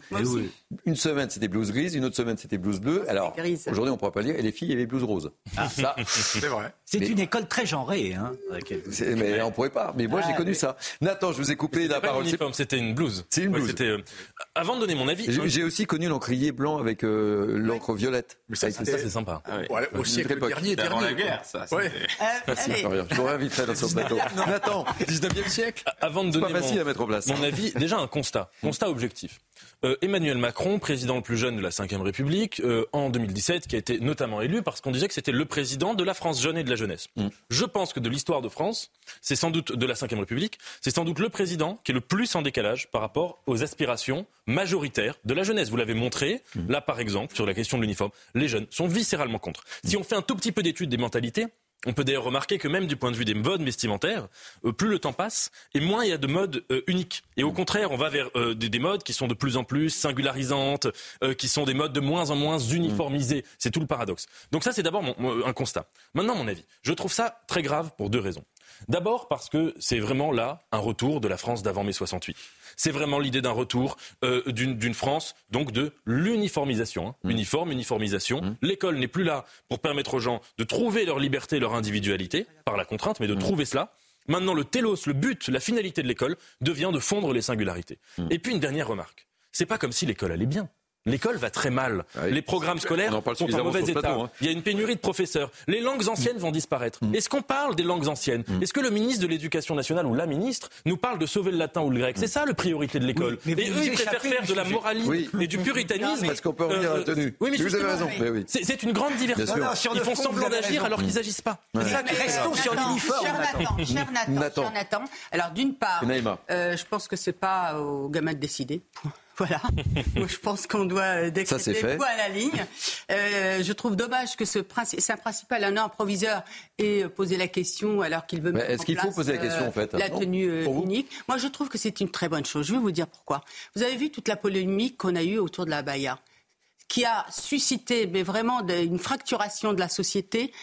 Une semaine, c'était blouse grise, une autre semaine, c'était blouse bleue. Alors, aujourd'hui, on ne pourra pas le dire. Et les filles, il y avait blouse rose. Ah, ça, c'est vrai. C'est une école très genrée. Hein, mais on ne pourrait pas. Mais moi, j'ai ah, connu ça. Nathan, je vous ai coupé la parole. C'était une blouse. C'est une blouse. Euh, avant de donner mon avis. J'ai aussi connu l'encrier blanc avec euh, l'encre violette. Mais ça, c'est sympa. Ah ouais. au siècle dernier, dernier. la guerre, ça. Ouais. Euh, je vous réinviterai dans ce plateau. Nathan, 19e siècle. Avant de donner pas facile mon, à mettre en place. Mon avis, déjà un constat. Constat objectif. Euh, Emmanuel Macron, président le plus jeune de la Ve République, euh, en 2017, qui a été notamment élu parce qu'on disait que c'était le président de la France jeune et de la jeunesse. Mm. Je pense que de l'histoire de France, c'est sans doute de la Ve République, c'est sans doute le président qui est le plus en décalage par rapport aux aspirations majoritaires de la jeunesse. Vous l'avez montré, mm. là par exemple, sur la question de l'uniforme, les jeunes sont viscéralement contre. Si on fait un tout petit peu d'études des mentalités, on peut d'ailleurs remarquer que même du point de vue des modes vestimentaires, euh, plus le temps passe et moins il y a de modes euh, uniques. Et au contraire, on va vers euh, des, modes qui sont de plus en plus singularisantes, qui sont des modes de moins en moins uniformisés. C'est tout le paradoxe. Donc ça, c'est d'abord un constat. Maintenant, mon avis. Je trouve ça très grave pour deux raisons. D'abord parce que c'est vraiment là un retour de la France d'avant mai 68. C'est vraiment l'idée d'un retour euh, d'une France, donc de l'uniformisation. Hein. Mmh. Uniforme, uniformisation. Mmh. L'école n'est plus là pour permettre aux gens de trouver leur liberté, leur individualité, par la contrainte, mais de mmh. trouver cela. Maintenant, le télos, le but, la finalité de l'école devient de fondre les singularités. Et puis une dernière remarque. C'est pas comme si l'école allait bien. L'école va très mal. Ah les programmes scolaires sont en mauvais état. Hein. Il y a une pénurie de professeurs. Les langues anciennes vont disparaître. Mm. Est-ce qu'on parle des langues anciennes mm. Est-ce que le ministre de l'Éducation nationale ou la ministre nous parle de sauver le latin ou le grec C'est ça la priorité de l'école. et eux, ils préfèrent faire de la moralité et du puritanisme. Est-ce qu'on peut revenir à la tenue Oui, mais vous avez raison. C'est une grande diversion. Ils font semblant d'agir alors qu'ils n'agissent pas. Restons sur l'uniforme. Cher Nathan, alors d'une part, euh, je pense que c'est pas aux gamins de décider. Voilà. je pense qu'on doit décréter le à la ligne. Euh, je trouve dommage que ce c'est un principal, un proviseur ait posé la question alors qu'il veut mettre Est-ce qu'il faut poser la question en fait La tenue euh, unique. Moi, je trouve que c'est une très bonne chose. Je vais vous dire pourquoi. Vous avez vu toute la polémique qu'on a eue autour de la Baïa qui a suscité mais vraiment une fracturation de la société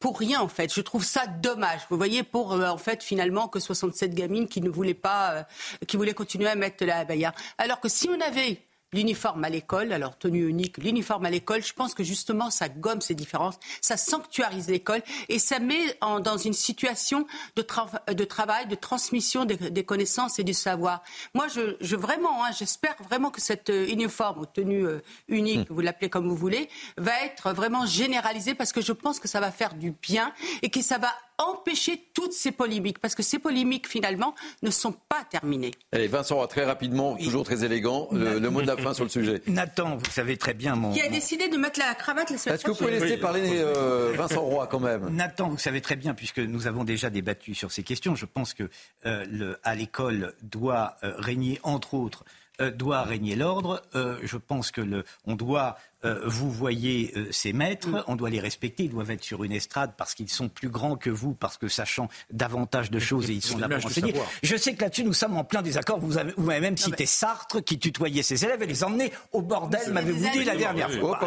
pour rien en fait. Je trouve ça dommage. Vous voyez, pour euh, en fait finalement que 67 gamines qui ne voulaient pas, euh, qui voulaient continuer à mettre la abaya. Alors que si on avait l'uniforme à l'école, alors tenue unique, l'uniforme à l'école, je pense que justement ça gomme ces différences, ça sanctuarise l'école et ça met en, dans une situation de, de, travail, de transmission des, connaissances et du savoir. Moi, je, je vraiment, hein, j'espère vraiment que cette euh, uniforme, tenue euh, unique, hmm. vous l'appelez comme vous voulez, va être vraiment généralisée parce que je pense que ça va faire du bien et que ça va empêcher toutes ces polémiques, parce que ces polémiques, finalement, ne sont pas terminées. Allez, Vincent, très rapidement, toujours très élégant, le, mot de la fin sur le sujet. Nathan, vous savez très bien mon... Qui a décidé de mettre la cravate la semaine Est-ce que vous pouvez laisser parler euh, Vincent Roy, quand même? Nathan, vous savez très bien, puisque nous avons déjà débattu sur ces questions, je pense que euh, le, à l'école doit euh, régner, entre autres, euh, doit régner l'ordre. Euh, je pense que le, on doit, euh, vous voyez ces maîtres, on doit les respecter. Ils doivent être sur une estrade parce qu'ils sont plus grands que vous, parce que sachant davantage de choses et ils sont là pour enseigner. Je sais que là-dessus nous sommes en plein désaccord. Vous avez, vous avez même cité Sartre qui tutoyait ses élèves et les emmenait au bordel, m'avez-vous dit la dernière fois.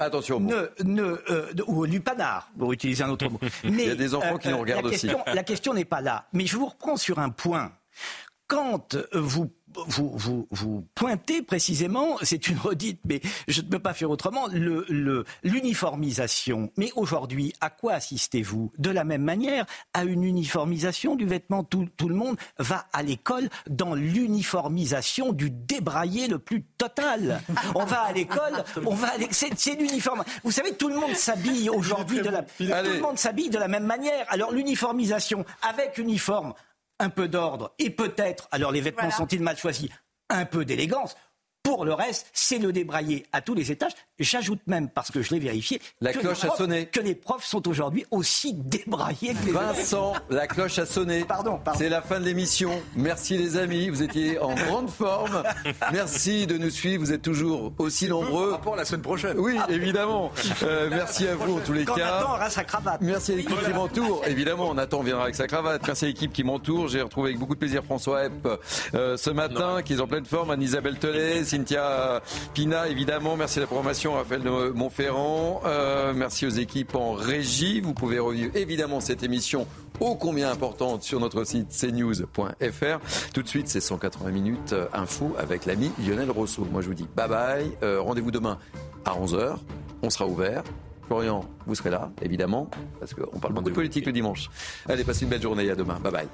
Attention. Ne, ou au lupanar, pour utiliser un autre mot. Mais, Il y a des enfants qui nous regardent aussi. La question n'est pas là. Mais je vous reprends sur un point. Quand vous vous, vous, vous, pointez précisément, c'est une redite, mais je ne peux pas faire autrement, l'uniformisation. Le, mais aujourd'hui, à quoi assistez-vous? De la même manière, à une uniformisation du vêtement. Tout, tout le monde va à l'école dans l'uniformisation du débraillé le plus total. On va à l'école, on va c'est l'uniforme. Vous savez, tout le monde s'habille aujourd'hui de la, tout le monde s'habille de la même manière. Alors l'uniformisation avec uniforme un peu d'ordre et peut-être, alors les vêtements sont-ils mal choisis, un peu d'élégance. Pour le reste, c'est le débraillé à tous les étages. J'ajoute même, parce que je l'ai vérifié, la cloche a sonné. Que les profs sont aujourd'hui aussi débraillés que les Vincent, la cloche a sonné. Pardon, pardon. C'est la fin de l'émission. Merci les amis, vous étiez en grande forme. Merci de nous suivre, vous êtes toujours aussi nombreux. Rapport la semaine prochaine. Oui, évidemment. Euh, merci à vous en tous les Quand cas. Nathan aura sa cravate. Merci à l'équipe qui m'entoure. Évidemment, Nathan viendra avec sa cravate. Merci à l'équipe qui m'entoure. J'ai retrouvé avec beaucoup de plaisir François Epp euh, ce matin, qui est en pleine forme, Anne-Isabelle Telez, Cynthia Pina, évidemment. Merci à la programmation, Raphaël Montferrand. Euh, merci aux équipes en régie. Vous pouvez revivre évidemment cette émission ô combien importante sur notre site cnews.fr. Tout de suite, c'est 180 minutes euh, info avec l'ami Lionel Rousseau. Moi, je vous dis bye bye. Euh, rendez-vous demain à 11h. On sera ouvert. Florian, vous serez là, évidemment, parce qu'on parle beaucoup de politique le dimanche. Allez, passez une belle journée. À demain. Bye bye.